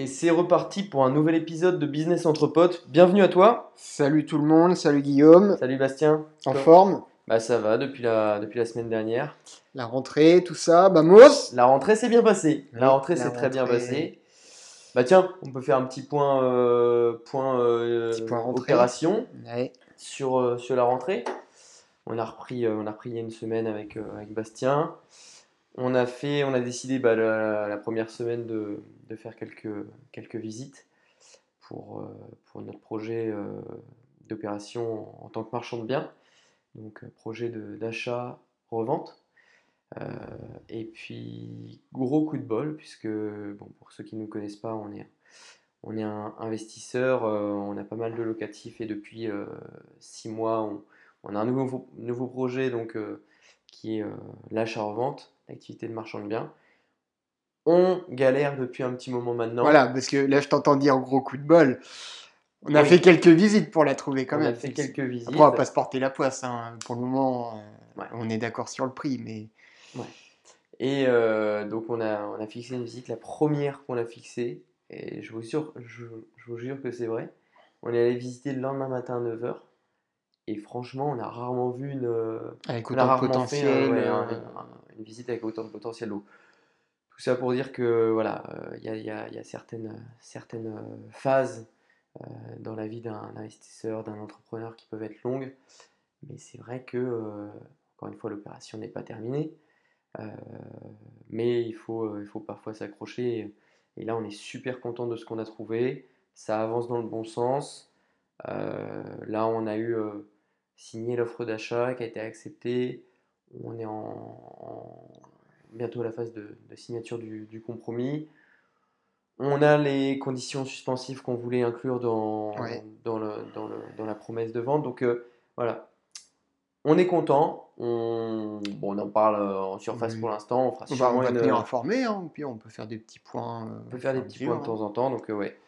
Et c'est reparti pour un nouvel épisode de Business entre potes. Bienvenue à toi. Salut tout le monde, salut Guillaume. Salut Bastien. En forme? Bah ça va depuis la, depuis la semaine dernière. La rentrée, tout ça, bah Mos La rentrée s'est bien passée. La rentrée s'est très bien passée. Bah tiens, on peut faire un petit point, euh, point, euh, Petit point rentrée. opération Ouais. sur, euh, sur la rentrée. On a repris, on a repris il y a une semaine avec, avec Bastien. On a fait, on a décidé bah, la, première semaine de, faire quelques, visites pour, euh, notre projet euh, d'opération en tant que marchand de biens. Donc euh, projet d'achat, revente. Euh, et puis gros coup de bol puisque bon, pour ceux qui ne nous connaissent pas, on est, un investisseur, euh, on a pas mal de locatifs et depuis euh, six mois, on, a un nouveau, projet donc, euh, qui est euh, l'achat-revente, l'activité de marchand de biens. On galère depuis un petit moment maintenant. Voilà, parce que là je t'entends dire gros coup de bol. On a Oui. fait quelques visites pour la trouver quand on même. a fait quelques visites. Après, on va pas se porter la poisse. hein. Pour le moment, euh, Ouais. on est d'accord sur le prix, mais Et euh, donc on a, on a fixé une visite, la première qu'on a fixée, et je vous jure, je, je vous jure que c'est vrai. On est allé visiter le lendemain matin à 9h, et franchement, on a rarement vu une, euh, avec autant de fait, potentiel. euh, ouais, euh, un- un- une visite avec autant de potentiel d'eau. Tout ça pour dire que voilà, euh, il y a, y y certaines, certaines euh, phases euh, dans la vie d'un investisseur, d'un entrepreneur qui peuvent être longues, mais c'est vrai que, euh, encore une fois, l'opération n'est pas terminée. Euh, mais il faut, euh, il faut parfois s'accrocher. Et là, on est super content de ce qu'on a trouvé. Ça avance dans le bon sens. Euh, là, on a eu euh, signé l'offre d'achat qui a été acceptée. On est en, en- bientôt à la phase de, de signature du, du compromis. On a les conditions suspensives qu'on voulait inclure dans, Ouais. dans, le, dans, le- dans la promesse de vente. Donc euh, voilà, on est content. On, bon, on en parle euh, en surface Oui. pour l'instant. On fera on va, on sûrement va une- tenir informé, hein, puis on peut faire des petits points. euh, on peut faire des petits points de mesure, temps en temps, donc euh, ouais.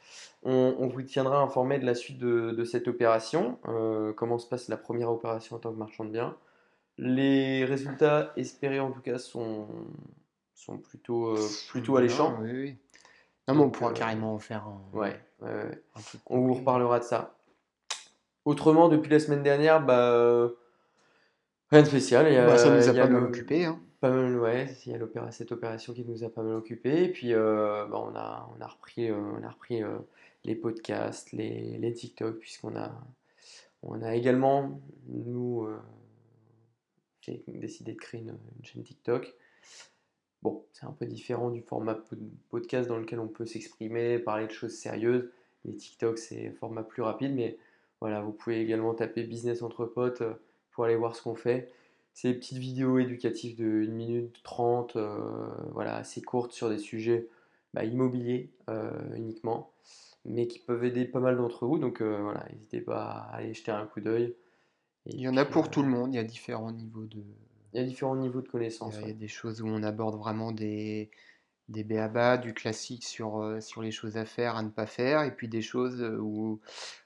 On, on vous tiendra informé de la suite de, de cette opération, euh, comment se passe la première opération en tant que marchand de biens. Les résultats espérés en tout cas sont, sont plutôt, euh, hein. plutôt alléchants. Oui, oui. Non, mais on pourra euh, carrément en faire un, Ouais, un truc On vous reparlera de ça. Autrement, depuis la semaine dernière, bah, euh, rien de spécial. Il y a- Bah, ça nous a il y a pas mal occupé. Hein. Pas mal, ouais, il y a cette opération qui nous a pas mal occupé. Et puis, euh, bah, on a, on a repris, euh, on a repris euh, les podcasts, les, les TikTok, puisqu'on a, on a également, nous, décidé de créer une, une chaîne TikTok. Bon, c'est un peu différent du format pod- podcast dans lequel on peut s'exprimer, parler de choses sérieuses. Les TikTok, c'est un format plus rapide, mais voilà, vous pouvez également taper Business entre potes pour aller voir ce qu'on fait. C'est des petites vidéos éducatives de 1 minute 30, euh, voilà, assez courtes sur des sujets bah, immobiliers euh, uniquement, mais qui peuvent aider pas mal d'entre vous. Donc euh, voilà, n'hésitez pas à aller jeter un coup d'œil. Il y en a pour tout le monde, il y a différents niveaux de. Il y a différents niveaux de connaissances. il y a ouais. des choses où on aborde vraiment des, des béabas, du classique sur, euh, sur les choses à faire, à ne pas faire, et puis des choses euh, où,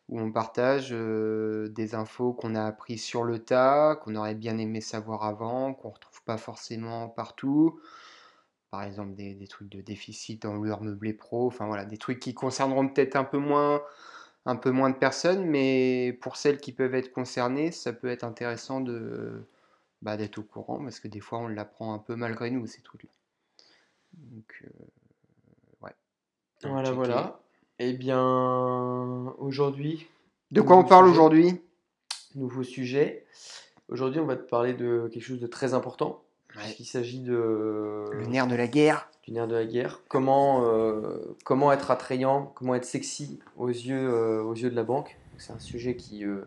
où on partage euh, des infos qu'on a appris sur le tas, qu'on aurait bien aimé savoir avant, qu'on ne retrouve pas forcément partout. Par exemple, des, des trucs de déficit dans leur meublé pro, enfin voilà, des trucs qui concerneront peut-être un peu moins, un peu moins de personnes, mais pour celles qui peuvent être concernées, ça peut être intéressant de, bah, d'être au courant, parce que des fois on l'apprend un peu malgré nous, ces trucs-là. Donc, euh, ouais. Donc, Voilà, voilà. Eh bien, aujourd'hui, De quoi on parle aujourd'hui? Nouveau sujet. Aujourd'hui, on va te parler de quelque chose de très important. Ouais. puisqu'il s'agit de Le nerf de la guerre. du nerf de la guerre. Comment, euh, comment être attrayant, comment être sexy aux yeux, euh, aux yeux de la banque. C'est un sujet qui, euh,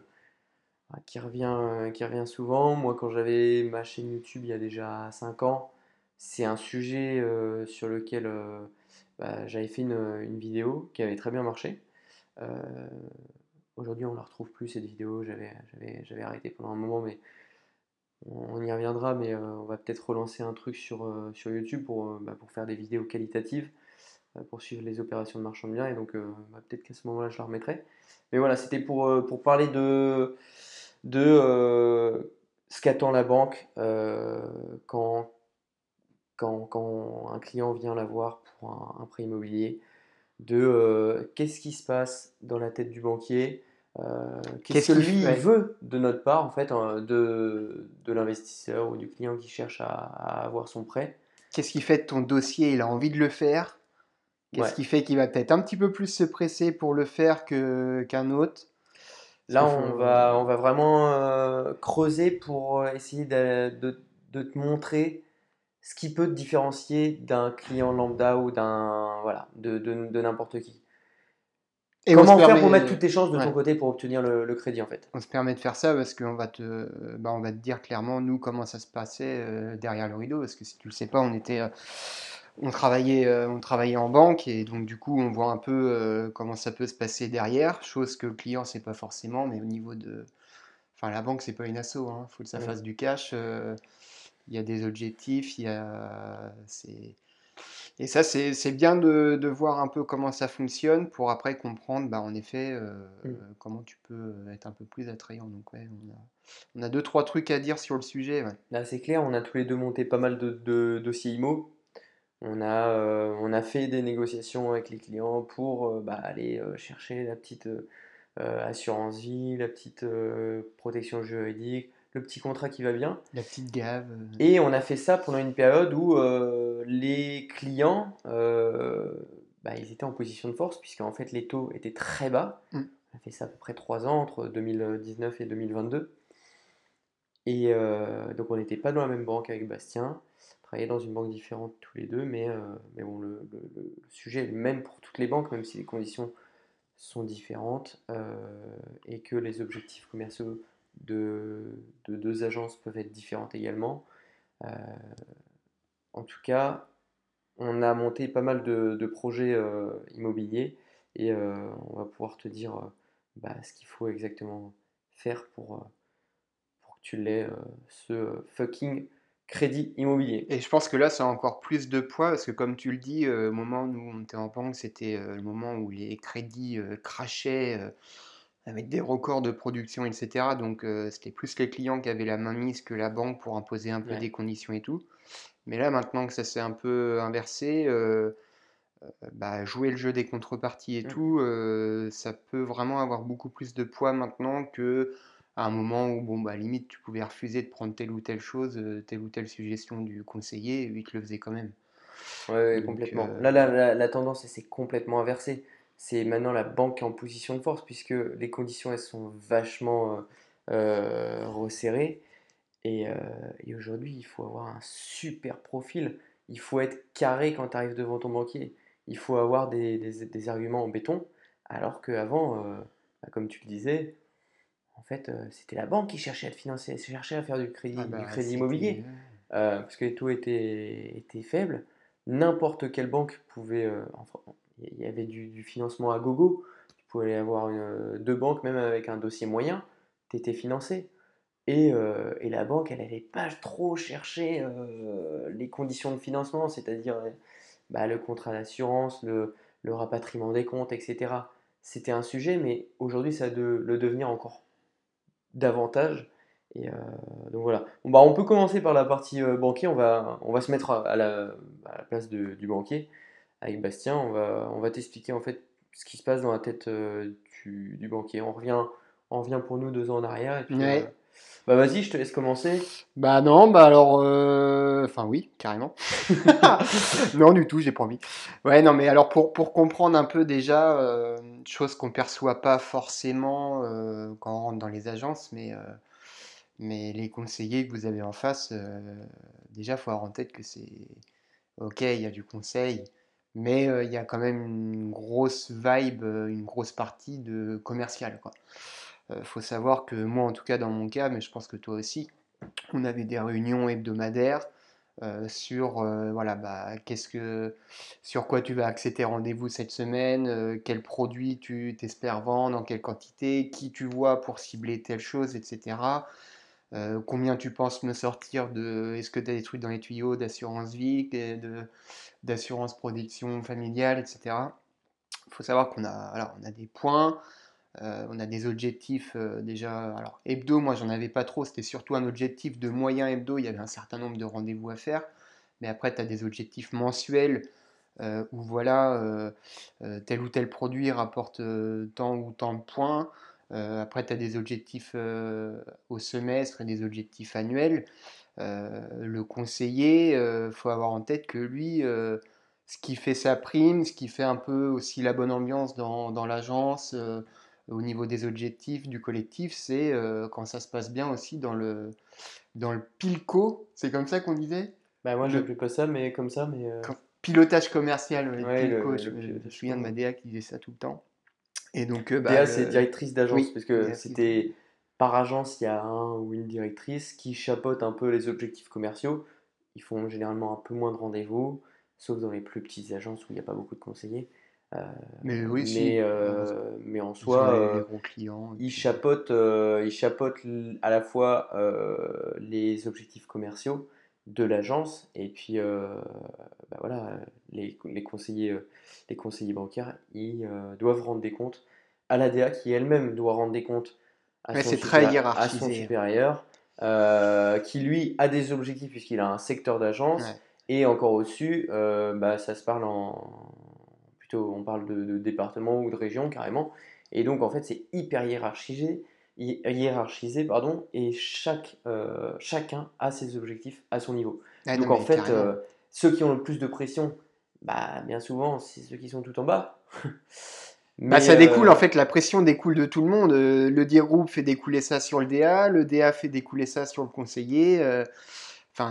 qui, revient, qui revient souvent. Moi, quand j'avais ma chaîne YouTube il y a déjà 5 ans, c'est un sujet sur lequel bah, j'avais fait une, vidéo qui avait très bien marché. Aujourd'hui, on ne la retrouve plus cette vidéo. J'avais, arrêté pendant un moment, mais on y reviendra. Mais on va peut-être relancer un truc sur, YouTube pour, bah, pour faire des vidéos qualitatives, pour suivre les opérations de marchand de biens. Et donc, bah, peut-être qu'à ce moment-là, je la remettrai. Mais voilà, c'était pour, parler de, de ce qu'attend la banque quand, quand, quand un client vient la voir pour un, un prêt immobilier. de qu'est-ce qui se passe dans la tête du banquier, qu'est-ce Qu'est-ce que qui lui veut de notre part, en fait, hein, de, de l'investisseur ou du client qui cherche à, à avoir son prêt. Qu'est-ce qui fait de ton dossier, il a envie de le faire? Qu'est-ce Ouais. qui fait qu'il va peut-être un petit peu plus se presser pour le faire que qu'un autre? Là, on va, on va vraiment euh, creuser pour euh, essayer de, de- de te montrer ce qui peut te différencier d'un client lambda ou d'un, voilà, de, de- de n'importe qui. et Comment faire pour mettre toutes tes chances de ouais. ton côté pour obtenir le, le crédit, en fait? On se permet de faire ça parce qu'on va te, bah, on va te dire clairement, nous, comment ça se passait euh, derrière le rideau. Parce que si tu le sais pas, on était, euh, on travaillait, euh, on travaillait en banque et donc du coup, on voit un peu comment ça peut se passer derrière. Chose que le client sait pas forcément, mais au niveau de, enfin, la banque, c'est pas une asso, hein. Faut que ça Mm. fasse du cash. Euh, Il y a des objectifs, il y a, et ça, c'est bien de, de voir un peu comment ça fonctionne pour après comprendre, bah, en effet, euh, Mm. comment tu peux être un peu plus attrayant. Donc, ouais, on a, on a deux, trois trucs à dire sur le sujet. ouais. Là, c'est clair, on a tous les deux monté pas mal de, de dossiers IMO. On a, euh, on a fait des négociations avec les clients pour euh, bah, aller euh, chercher la petite euh, euh, assurance vie, la petite euh, protection juridique, le petit contrat qui va bien. La petite gave. euh, Et on a fait ça pendant une période où euh, les clients, euh, bah, ils étaient en position de force, puisqu'en fait les taux étaient très bas. Mm. On a fait ça à peu près 3 ans, entre 2019 et 2022. Et euh, donc on n'était pas dans la même banque avec Bastien, on travaillait dans une banque différente tous les deux, mais, mais bon, le, le- le sujet est le même pour toutes les banques, même si les conditions sont différentes et que les objectifs commerciaux de, de deux agences peuvent être différents également. Euh, en tout cas, on a monté pas mal de, projets euh, immobiliers et euh, on va pouvoir te dire bah, ce qu'il faut exactement faire pour, que tu l'aies, ce fucking crédit immobilier. Et je pense que là, ça a encore plus de poids parce que, comme tu le dis, au moment où on était en banque, c'était le moment où les crédits crachaient avec des records de production, etc. Donc, euh, c'était plus les clients qui avaient la main mise que la banque pour imposer un peu Ouais. des conditions et tout. Mais là, maintenant que ça s'est un peu inversé, euh, bah, jouer le jeu des contreparties et Mm. tout, euh, ça peut vraiment avoir beaucoup plus de poids maintenant que à un moment où, bon, bah, limite, tu pouvais refuser de prendre telle ou telle chose, euh, telle ou telle suggestion du conseiller, et lui, te le faisait quand même. Ouais, ouais, complètement. euh, Là, la, la, la tendance, s'est complètement inversée. C'est maintenant la banque qui est en position de force, puisque les conditions, elles sont vachement euh, euh, resserrées. Et, euh, et aujourd'hui, il faut avoir un super profil. Il faut être carré quand tu arrives devant ton banquier. Il faut avoir des, des- des arguments en béton. Alors qu'avant, bah, comme tu le disais, en fait, c'était la banque qui cherchait à te financer, cherchait à faire du crédit, ah du bah, crédit immobilier euh, parce que les taux étaient, étaient faibles. N'importe quelle banque pouvait. euh, il y avait du, financement à gogo. Tu pouvais avoir une- deux banques, même avec un dossier moyen, tu étais financé. Et, euh, et la banque, elle n'allait pas trop chercher euh, les conditions de financement, c'est-à-dire euh, bah, le contrat d'assurance, le, le rapatriement des comptes, etc. C'était un sujet, mais aujourd'hui, ça de, le devenir encore davantage. Et euh, donc voilà. Bah, on peut commencer par la partie euh, banquier. On va, on va se mettre à, à la, à la place de- du banquier avec Bastien. On va, on va t'expliquer en fait ce qui se passe dans la tête euh, du, du banquier. On revient, on revient pour nous deux ans en arrière. Et puis, Ouais. euh, bah vas-y, je te laisse commencer. Bah non, bah alors, euh, enfin oui, carrément. Non, du tout, j'ai pas envie. Ouais, non, mais alors pour, pour comprendre un peu déjà, chose qu'on perçoit pas forcément quand on rentre dans les agences, mais, mais les conseillers que vous avez en face, euh, déjà, faut avoir en tête que c'est ok, il y a du conseil, mais il y a quand même une grosse vibe, une grosse partie de commercial, quoi. Faut savoir que moi, en tout cas, dans mon cas, mais je pense que toi aussi, on avait des réunions hebdomadaires sur voilà bah qu'est-ce que sur quoi tu vas axer rendez-vous cette semaine, quels produits tu t'espères vendre, en quelle quantité, qui tu vois pour cibler telle chose, etc. Euh, combien tu penses me sortir de est-ce que tu as des trucs dans les tuyaux d'assurance vie, d'assurance production familiale, etc. Il faut savoir qu'on a a des points. Euh, on a des objectifs euh, déjà. Alors, hebdo, moi, j'en avais pas trop. C'était surtout un objectif de moyen hebdo. Il y avait un certain nombre de rendez-vous à faire. Mais après, tu as des objectifs mensuels où voilà, tel ou tel produit rapporte tant ou tant de points. Après, tu as des objectifs au semestre et des objectifs annuels. le conseiller, il faut avoir en tête que lui, ce qui fait sa prime, ce qui fait un peu aussi la bonne ambiance dans, dans l'agence, au niveau des objectifs du collectif, c'est quand ça se passe bien aussi dans le, dans le pilco, c'est comme ça qu'on disait? Bah moi, je n'appelle pas ça, mais comme ça, mais... pilotage commercial, pilco, je, me souviens de ma DA qui disait ça tout le temps. Et donc, bah, DA, c'est directrice d'agence, parce que c'était par agence, il y a un ou une directrice qui chapeaute un peu les objectifs commerciaux. Ils font généralement un peu moins de rendez-vous, sauf dans les plus petites agences où il n'y a pas beaucoup de conseillers. Euh, mais oui, mais, euh, mais en soi, les, clients, il chapeaute, il chapeaute à la fois les objectifs commerciaux de l'agence et puis bah voilà, les, les, conseillers, les conseillers bancaires ils doivent rendre des comptes à l'ADA qui elle-même doit rendre des comptes à, son, très à son supérieur qui lui a des objectifs puisqu'il a un secteur d'agence et encore au-dessus bah, ça se parle en on parle de, département ou de région carrément. Et donc en fait c'est hyper hiérarchisé, hiérarchisé pardon, et chaque, euh, chacun a ses objectifs à son niveau. Ah donc en fait euh, ceux qui ont le plus de pression, bah bien souvent c'est ceux qui sont tout en bas. bah, ça découle, euh, en fait, la pression découle de tout le monde. Le DIR groupe fait découler ça sur le DA, le DA fait découler ça sur le conseiller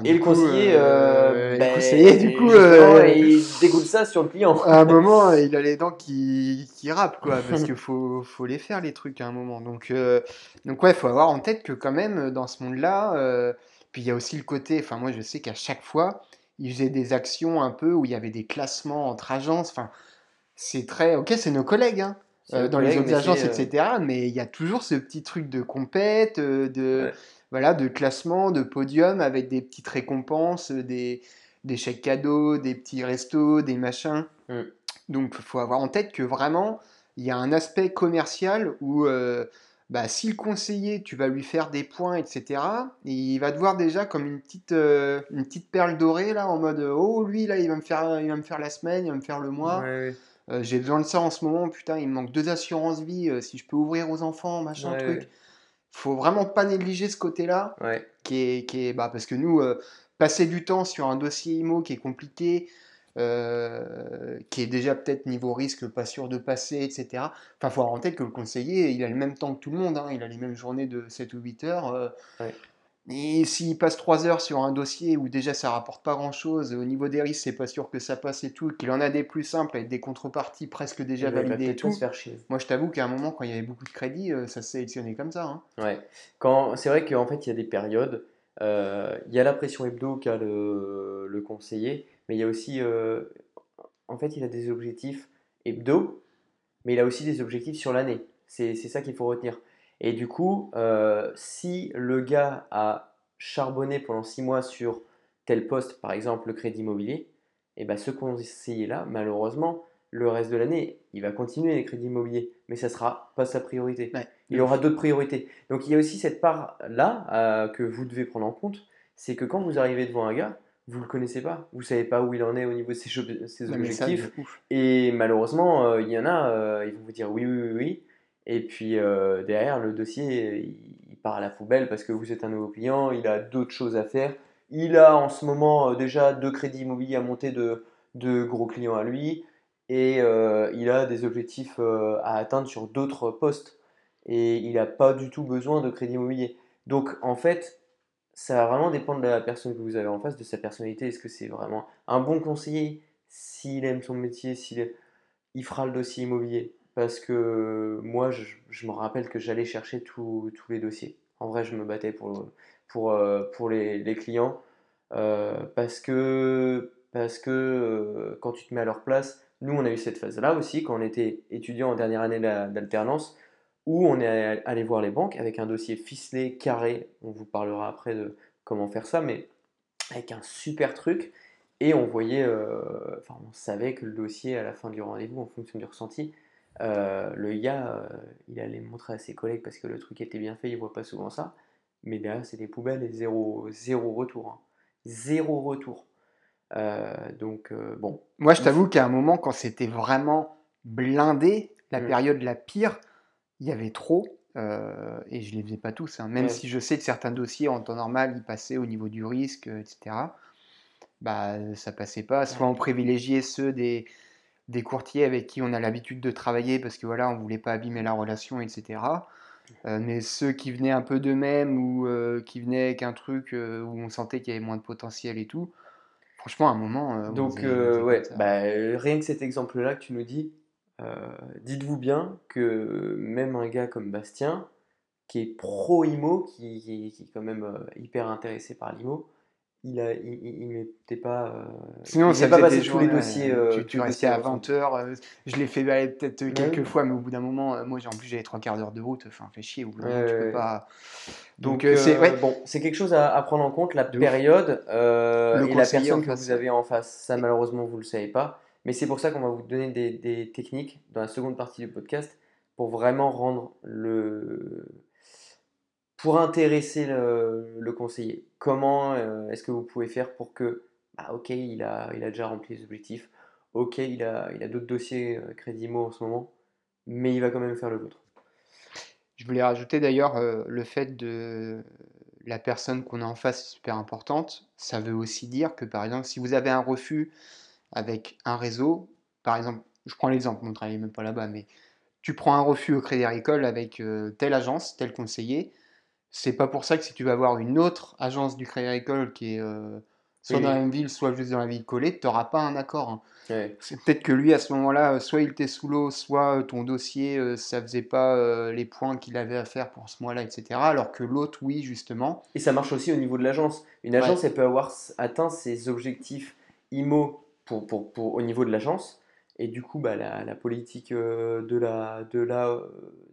et le conseiller, euh, euh, ben, conseiller, du coup, euh, il dégoûte ça sur le client. À un moment, il a les dents qui, qui râpent, quoi, parce qu'il faut, faut les faire, les trucs, à un moment. Donc, donc ouais, il faut avoir en tête que, quand même, dans ce monde-là, puis il y a aussi le côté, enfin, moi, je sais qu'à chaque fois, il faisait des actions un peu où il y avait des classements entre agences. Enfin, c'est très. Ok, c'est nos collègues, hein, dans les autres agences, etc. Mais il y a toujours ce petit truc de compète, de voilà, de classement, de podium avec des petites récompenses, des, des chèques cadeaux, des petits restos, des machins. Mm. Donc il faut avoir en tête que vraiment, il y a un aspect commercial où euh, bah, si le conseiller, tu vas lui faire des points, etc., il va te voir déjà comme une petite, euh, une petite perle dorée, là, en mode Oh, lui, là, il va, me faire, il va me faire la semaine, il va me faire le mois. Euh, j'ai besoin de ça en ce moment, putain, il me manque deux assurances vie, si je peux ouvrir aux enfants, machin, truc faut vraiment pas négliger ce côté-là, qui est, qui est bah, parce que nous, euh, passer du temps sur un dossier IMO qui est compliqué, euh, qui est déjà peut-être niveau risque pas sûr de passer, etc. Enfin, faut avoir en tête que le conseiller, il a le même temps que tout le monde, hein. il a les mêmes journées de 7 ou 8 heures. Euh, et s'il passe 3 heures sur un dossier où déjà ça rapporte pas grand chose, au niveau des risques, c'est pas sûr que ça passe et tout, qu'il en a des plus simples avec des contreparties presque déjà validées et tout. Moi, je t'avoue qu'à un moment, quand il y avait beaucoup de crédits, euh, ça se sélectionnait comme ça. Hein. Ouais. Quand... C'est vrai qu'en fait, il y a des périodes. Euh, il y a la pression hebdo qu'a le... le, conseiller, mais il y a aussi. Euh, en fait, il a des objectifs hebdo, mais il a aussi des objectifs sur l'année. C'est ça qu'il faut retenir. Et du coup, euh, si le gars a charbonné pendant 6 mois sur tel poste, par exemple le crédit immobilier, et eh ben ce conseiller-là, malheureusement, le reste de l'année, il va continuer les crédits immobiliers, mais ça ne sera pas sa priorité. il aura d'autres priorités. Donc il y a aussi cette part-là euh, que vous devez prendre en compte, c'est que quand vous arrivez devant un gars, vous ne le connaissez pas, vous ne savez pas où il en est au niveau de ses, objectifs, et malheureusement, euh, il y en a, ils vont vous dire oui, oui, oui, oui, et puis euh, derrière, le dossier, il, part à la poubelle parce que vous êtes un nouveau client, il a d'autres choses à faire. Il a en ce moment euh, déjà deux crédits immobiliers à monter de, gros clients à lui et euh, il a des objectifs à atteindre sur d'autres postes et il n'a pas du tout besoin de crédit immobilier. Donc en fait, ça va vraiment dépendre de la personne que vous avez en face, de sa personnalité. Est-ce que c'est vraiment un bon conseiller? S'il aime son métier, s'il il fera le dossier immobilier parce que moi, je, me rappelle que j'allais chercher tous les dossiers. En vrai, je me battais pour, euh, les clients euh, parce que, parce que euh, quand tu te mets à leur place, nous, on a eu cette phase-là aussi quand on était étudiant en dernière année d'alternance où on est allé voir les banques avec un dossier ficelé, carré. On vous parlera après de comment faire ça, mais avec un super truc. Et on voyait, enfin, on savait que le dossier à la fin du rendez-vous, en fonction du ressenti, euh, le gars, euh, il allait montrer à ses collègues parce que le truc était bien fait, il voit pas souvent ça. Mais derrière, c'est des poubelles et zéro, zéro retour. Hein. Zéro retour. Euh, donc, bon. Moi, je t'avoue qu'à un moment, quand c'était vraiment blindé, la Mm. période la pire, il y avait trop. et je les faisais pas tous, hein. Même Ouais. si je sais que certains dossiers en temps normal, ils passaient au niveau du risque, etc. Bah, ça passait pas. Soit on privilégiait ceux des, des courtiers avec qui on a l'habitude de travailler parce que voilà, on voulait pas abîmer la relation, etc. Euh, mais ceux qui venaient un peu d'eux-mêmes ou euh, qui venaient avec un truc euh, où on sentait qu'il y avait moins de potentiel et tout, franchement, à un moment, on Donc, faisait- ouais, bah, rien que cet exemple-là que tu nous dis, dites-vous bien que même un gars comme Bastien, qui est pro-IMO, qui, qui- qui est quand même hyper intéressé par l'IMO, il a, il, mettait pas, euh, Sinon, ça pas des tous les dossiers. euh, tu, tous tu restais à ensemble. 20 heures. euh, je l'ai fait aller peut-être Ouais. quelques fois, mais au bout d'un moment, euh, moi, j'ai- en plus, j'avais trois quarts d'heure de route. Enfin, fait chier. Au bout Ouais, tu peux pas. Donc, euh, c'est euh, bon, c'est quelque chose à, à prendre en compte, la De période euh, et la personne que vous avez en face. Ça, malheureusement, vous le savez pas. Mais c'est pour ça qu'on va vous donner des, des techniques dans la seconde partie du podcast pour vraiment rendre le. Pour intéresser le, le conseiller. Comment euh, est-ce que vous pouvez faire pour que, bah, ok, il a, il a déjà rempli les objectifs, ok, il a, il a d'autres dossiers euh, Crédit Immo en ce moment, mais il va quand même faire le vôtre? Je voulais rajouter d'ailleurs euh, le fait de la personne qu'on a en face est super importante. Ça veut aussi dire que, par exemple, si vous avez un refus avec un réseau, par exemple, je prends l'exemple, on ne travaille même pas là-bas, mais tu prends un refus au Crédit Agricole avec telle agence, tel conseiller, c'est pas pour ça que si tu vas voir une autre agence du Crédit Agricole qui est euh, soit Oui, dans la même ville, soit juste dans la ville collée, tu n'auras pas un accord. hein. C'est peut-être que lui, à ce moment-là, euh, soit il était sous l'eau, soit euh, ton dossier, ça faisait pas les points qu'il avait à faire pour ce mois-là, etc. Alors que l'autre, oui, justement. Et ça marche aussi au niveau de l'agence. Une Ouais. agence, elle peut avoir atteint ses objectifs IMO pour, pour, pour- au niveau de l'agence. Et du coup, bah, la, la politique de la, de la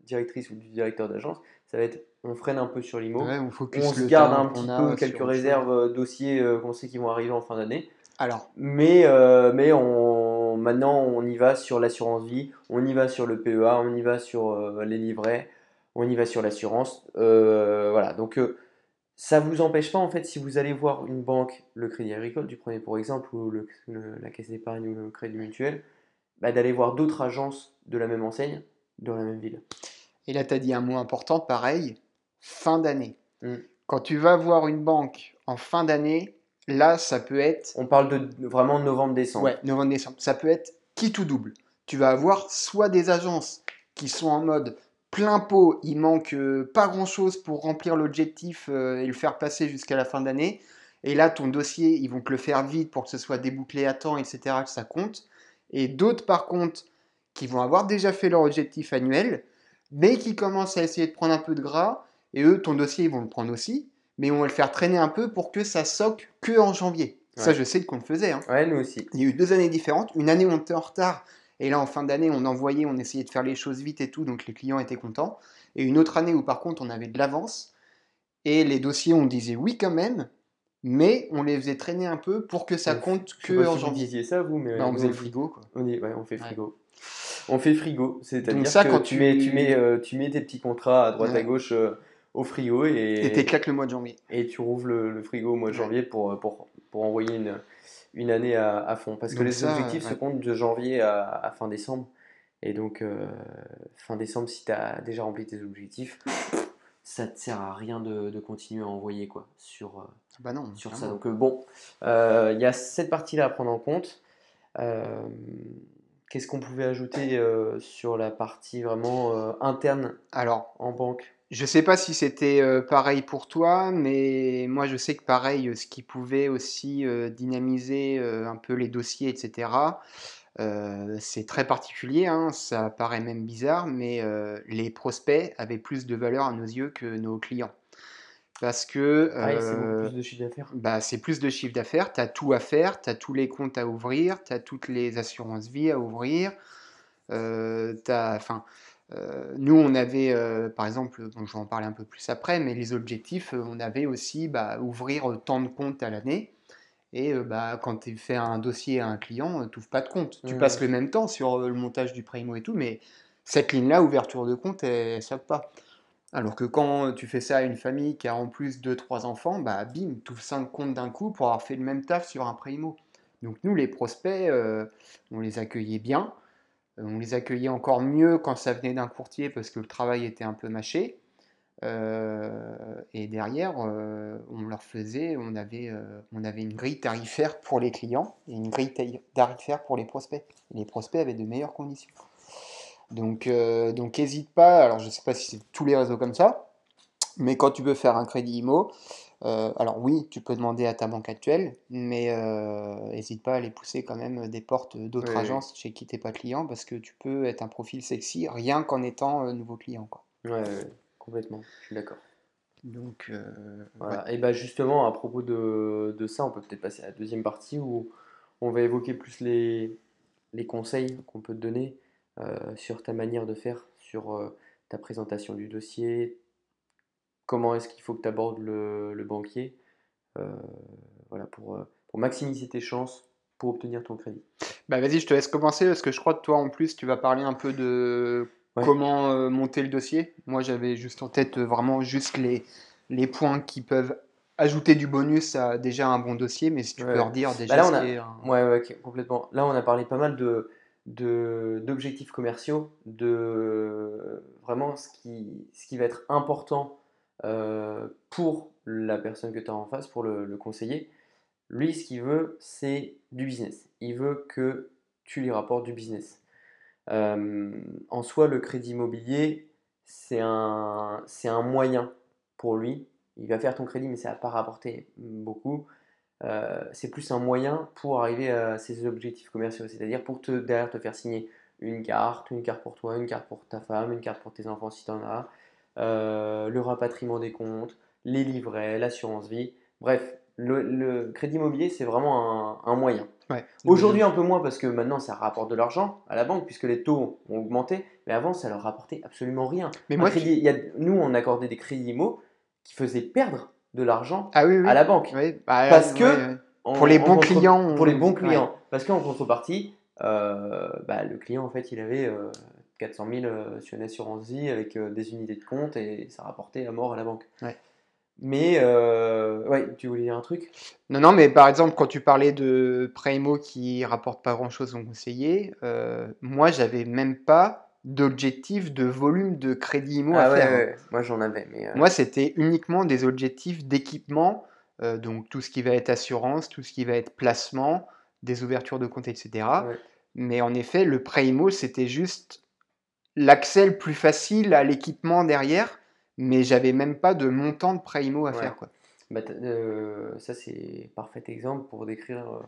directrice ou du directeur d'agence, ça va être on freine un peu sur l'IMO. Ouais, on se garde un petit peu quelques réserves euh, dossiers euh, qu'on sait qui vont arriver en fin d'année. Alors, Mais, euh, mais on, maintenant, on y va sur l'assurance vie, on y va sur le PEA, on y va sur euh, les livrets, on y va sur l'assurance. Voilà, donc ça vous empêche pas, en fait, si vous allez voir une banque, le Crédit Agricole, du premier pour exemple, ou le- le- la Caisse d'épargne ou le Crédit Mutuel, bah, d'aller voir d'autres agences de la même enseigne dans la même ville. et là, tu as dit un mot important, pareil, fin d'année. Mm. Quand tu vas voir une banque en fin d'année, là, ça peut être On parle de vraiment novembre-décembre. Ouais, novembre-décembre. Ça peut être qui tout double. Tu vas avoir soit des agences qui sont en mode plein pot, il manque euh, pas grand-chose pour remplir l'objectif euh, et le faire passer jusqu'à la fin d'année. Et là, ton dossier, ils vont te le faire vite pour que ce soit débouclé à temps, etc., que ça compte. Et d'autres, par contre, qui vont avoir déjà fait leur objectif annuel, mais qui commencent à essayer de prendre un peu de gras. Et eux, ton dossier, ils vont le prendre aussi, mais on va le faire traîner un peu pour que ça soque que en janvier. Ça, je sais qu'on le faisait. hein. Ouais, nous aussi. Il y a eu deux années différentes. Une année, on était en retard. Et là, en fin d'année, on envoyait, on essayait de faire les choses vite et tout. Donc, les clients étaient contents. Et une autre année où, par contre, on avait de l'avance. Et les dossiers, on disait oui quand même. Mais on les faisait traîner un peu pour que ça compte que pas en si vous janvier. disiez ça, vous, mais Bah, on faisait le frigo, quoi. On, dit, ouais, on fait Ouais. frigo. On fait frigo, c'est-à-dire que quand tu, mets, tu, mets, euh, tu mets tes petits contrats à droite à gauche euh, au frigo Et t'éclates le mois de janvier. et tu rouvres le, le frigo au mois de janvier pour, pour, pour envoyer une, une année à, à fond. Parce que les ça, objectifs se comptent de janvier à, à fin décembre. Et donc, euh, fin décembre, si tu as déjà rempli tes objectifs, ça te sert à rien de, de continuer à envoyer quoi, sur, euh, Bah non. sur ça. Donc euh, bon, euh, il y a cette partie-là à prendre en compte. Euh, Qu'est-ce qu'on pouvait ajouter euh, sur la partie vraiment euh, interne Alors, en banque? Je sais pas si c'était euh, pareil pour toi, mais moi je sais que pareil, euh, ce qui pouvait aussi euh, dynamiser un peu les dossiers, etc., c'est très particulier, hein, ça paraît même bizarre, mais les prospects avaient plus de valeur à nos yeux que nos clients. Parce que Ah, c'est plus de chiffre d'affaires. bah, c'est plus de chiffre d'affaires, tu as tout à faire, tu as tous les comptes à ouvrir, tu as toutes les assurances vie à ouvrir. enfin, euh, nous, on avait, euh, par exemple, bon, je vais en parler un peu plus après, mais les objectifs, euh, on avait aussi bah, ouvrir euh, tant de comptes à l'année. Et euh, bah, quand tu fais un dossier à un client, tu n'ouvres pas de compte. Tu passes le même temps sur euh, le montage du primo et tout, mais cette ligne-là, ouverture de compte, elle ne saute pas. Alors que quand tu fais ça à une famille qui a en plus 2-3 enfants, bah bim, tu ouvres 5 comptes d'un coup pour avoir fait le même taf sur un primo. Donc nous, les prospects, euh, on les accueillait bien. Euh, on les accueillait encore mieux quand ça venait d'un courtier parce que le travail était un peu mâché. Euh, et derrière, euh, on leur faisait, on avait, une grille tarifaire pour les clients et une grille tarifaire pour les prospects. Les prospects avaient de meilleures conditions. Donc, donc n'hésite pas. Alors, je sais pas si c'est tous les réseaux comme ça, mais quand tu veux faire un crédit IMO, euh, alors oui, tu peux demander à ta banque actuelle, mais n'hésite pas à aller pousser quand même des portes d'autres Oui, oui. agences chez qui t'es pas client parce que tu peux être un profil sexy rien qu'en étant euh, nouveau client, quoi. Ouais, complètement, je suis d'accord. Donc, euh, ouais. Voilà. Et bah justement, à propos de, de ça, on peut peut-être passer à la deuxième partie où on va évoquer plus les, les conseils qu'on peut te donner euh, sur ta manière de faire, sur euh, ta présentation du dossier, comment est-ce qu'il faut que tu abordes le, le banquier, euh, voilà, pour, euh, pour maximiser tes chances pour obtenir ton crédit. Bah vas-y, je te laisse commencer parce que je crois que toi en plus tu vas parler un peu de Ouais. comment euh, monter le dossier. Moi j'avais juste en tête euh, vraiment juste les, les points qui peuvent ajouter du bonus à déjà un bon dossier, mais si tu peux Ouais. leur dire Bah déjà là, on a... un- Ouais, ouais, complètement. Là, on a parlé pas mal de, de, d'objectifs commerciaux, de vraiment ce qui, ce qui va être important euh, pour la personne que tu as en face, pour le, le conseiller. Lui, ce qu'il veut, c'est du business. Il veut que tu lui rapportes du business. Euh, en soi, le crédit immobilier, c'est un, un moyen pour lui. Il va faire ton crédit, mais ça va pas rapporter beaucoup. Euh, c'est plus un moyen pour arriver à ses objectifs commerciaux, c'est-à-dire pour te, derrière te faire signer une carte, une carte pour toi, une carte pour ta femme, une carte pour tes enfants si tu en as, euh, le rapatriement des comptes, les livrets, l'assurance vie. Bref, le, le crédit immobilier, c'est vraiment un, un moyen. Ouais. Aujourd'hui, un peu moins parce que maintenant, ça rapporte de l'argent à la banque puisque les taux ont augmenté, mais avant, ça leur rapportait absolument rien. Mais Un moi, crédit, il y a, nous, on accordait des crédits IMO qui faisaient perdre de l'argent Ah oui, oui. à la banque. Bah, Parce que en- Pour les bons contre- clients, Pour les on- bons ouais. clients. Parce qu'en contrepartie, euh, bah, le client, en fait, il avait euh, 400 000 euh, sur une assurance vie avec euh, des unités de compte et ça rapportait à mort à la banque. Ouais. Mais, euh, ouais, tu voulais dire un truc? Non, non, mais par exemple, quand tu parlais de prêt IMO qui rapporte pas grand-chose aux conseillers, euh, moi, j'avais même pas d'objectif de volume de crédit IMO Ah à ouais, faire. ouais, moi j'en avais. Mais, euh, Moi, c'était uniquement des objectifs d'équipement, donc tout ce qui va être assurance, tout ce qui va être placement, des ouvertures de compte, etc. ouais. Mais en effet, le prêt IMO, c'était juste l'accès le plus facile à l'équipement derrière, mais j'avais même pas de montant de prêt IMO à Ouais. faire, quoi. Bah, euh, ça, c'est parfait exemple pour décrire euh,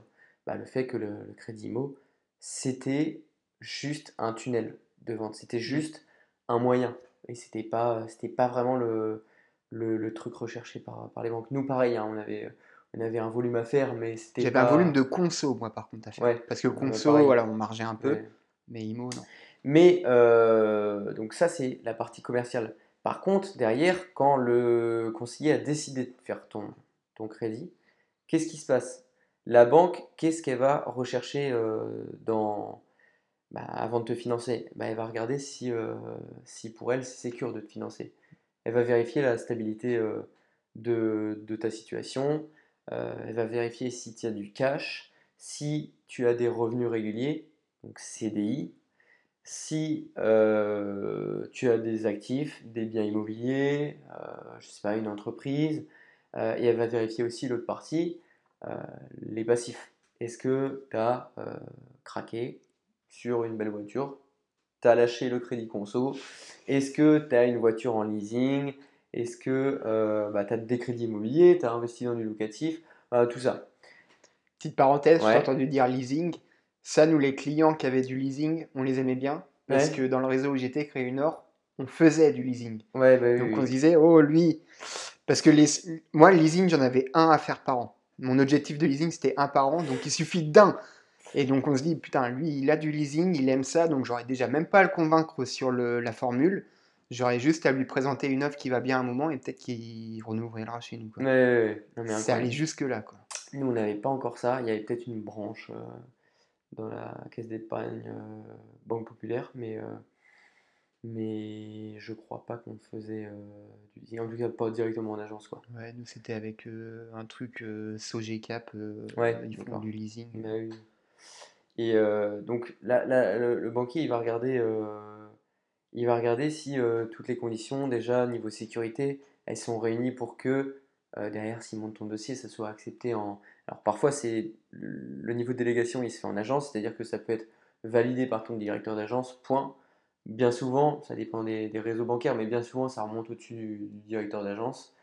bah, le fait que le, le crédit IMO, c'était juste un tunnel de vente. C'était juste un moyen. Et c'était pas, c'était pas vraiment le, le, le truc recherché par, par les banques. Nous, pareil, hein, on avait, on avait un volume à faire, mais c'était J'avais pas... un volume de conso, moi, par contre, à faire. Ouais, Parce que conso, pareil. voilà, on margeait un peu, Ouais. mais IMO, non. Mais euh, donc ça, c'est la partie commerciale. Par contre, derrière, quand le conseiller a décidé de faire ton, crédit, qu'est-ce qui se passe? La banque, qu'est-ce qu'elle va rechercher euh, bah, avant de te financer? Bah, elle va regarder si, euh, pour elle, c'est sécure de te financer. Elle va vérifier la stabilité de, de ta situation. Elle va vérifier si tu as du cash, si tu as des revenus réguliers, donc CDI, si euh, tu as des actifs, des biens immobiliers, euh, je sais pas, une entreprise, euh, et elle va vérifier aussi l'autre partie, euh, les passifs. Est-ce que tu as craqué sur une belle voiture? Tu as lâché le crédit conso? Est-ce que tu as une voiture en leasing? Est-ce que bah, tu as des crédits immobiliers? Tu as investi dans du locatif? Tout ça. Petite parenthèse, j'ai entendu dire leasing. Ça, nous, les clients qui avaient du leasing, on les aimait bien. Parce Ouais. que dans le réseau où j'étais, Crédit Nord, on faisait du leasing. Ouais, bah Donc oui, on se disait, oh lui, parce que les... moi, le leasing, j'en avais un à faire par an. Mon objectif de leasing, c'était un par an, donc il suffit d'un. Et donc on se dit, putain, lui, il a du leasing, il aime ça, donc j'aurais déjà même pas à le convaincre sur le- la formule. J'aurais juste à lui présenter une offre qui va bien à un moment et peut-être qu'il renouvelera chez nous. quoi. Mais C'est incroyable. allé jusque-là. Nous, on n'avait pas encore ça. Il y avait peut-être une branche euh, dans la caisse d'épargne euh, Banque Populaire, mais, euh, mais je crois pas qu'on faisait euh, du leasing. En tout cas, pas directement en agence, quoi. Ouais, nous c'était avec un truc Sogecap, Ouais, ils font du leasing. Bah oui. Et donc là, là, le, le banquier, il va regarder, il va regarder si euh, toutes les conditions, déjà niveau sécurité, elles sont réunies pour que euh, derrière, s'il monte ton dossier, ça soit accepté en. Alors parfois, c'est le niveau de délégation, il se fait en agence, c'est-à-dire que ça peut être validé par ton directeur d'agence, point. Bien souvent, ça dépend des, réseaux bancaires, mais bien souvent, ça remonte au-dessus du, directeur d'agence.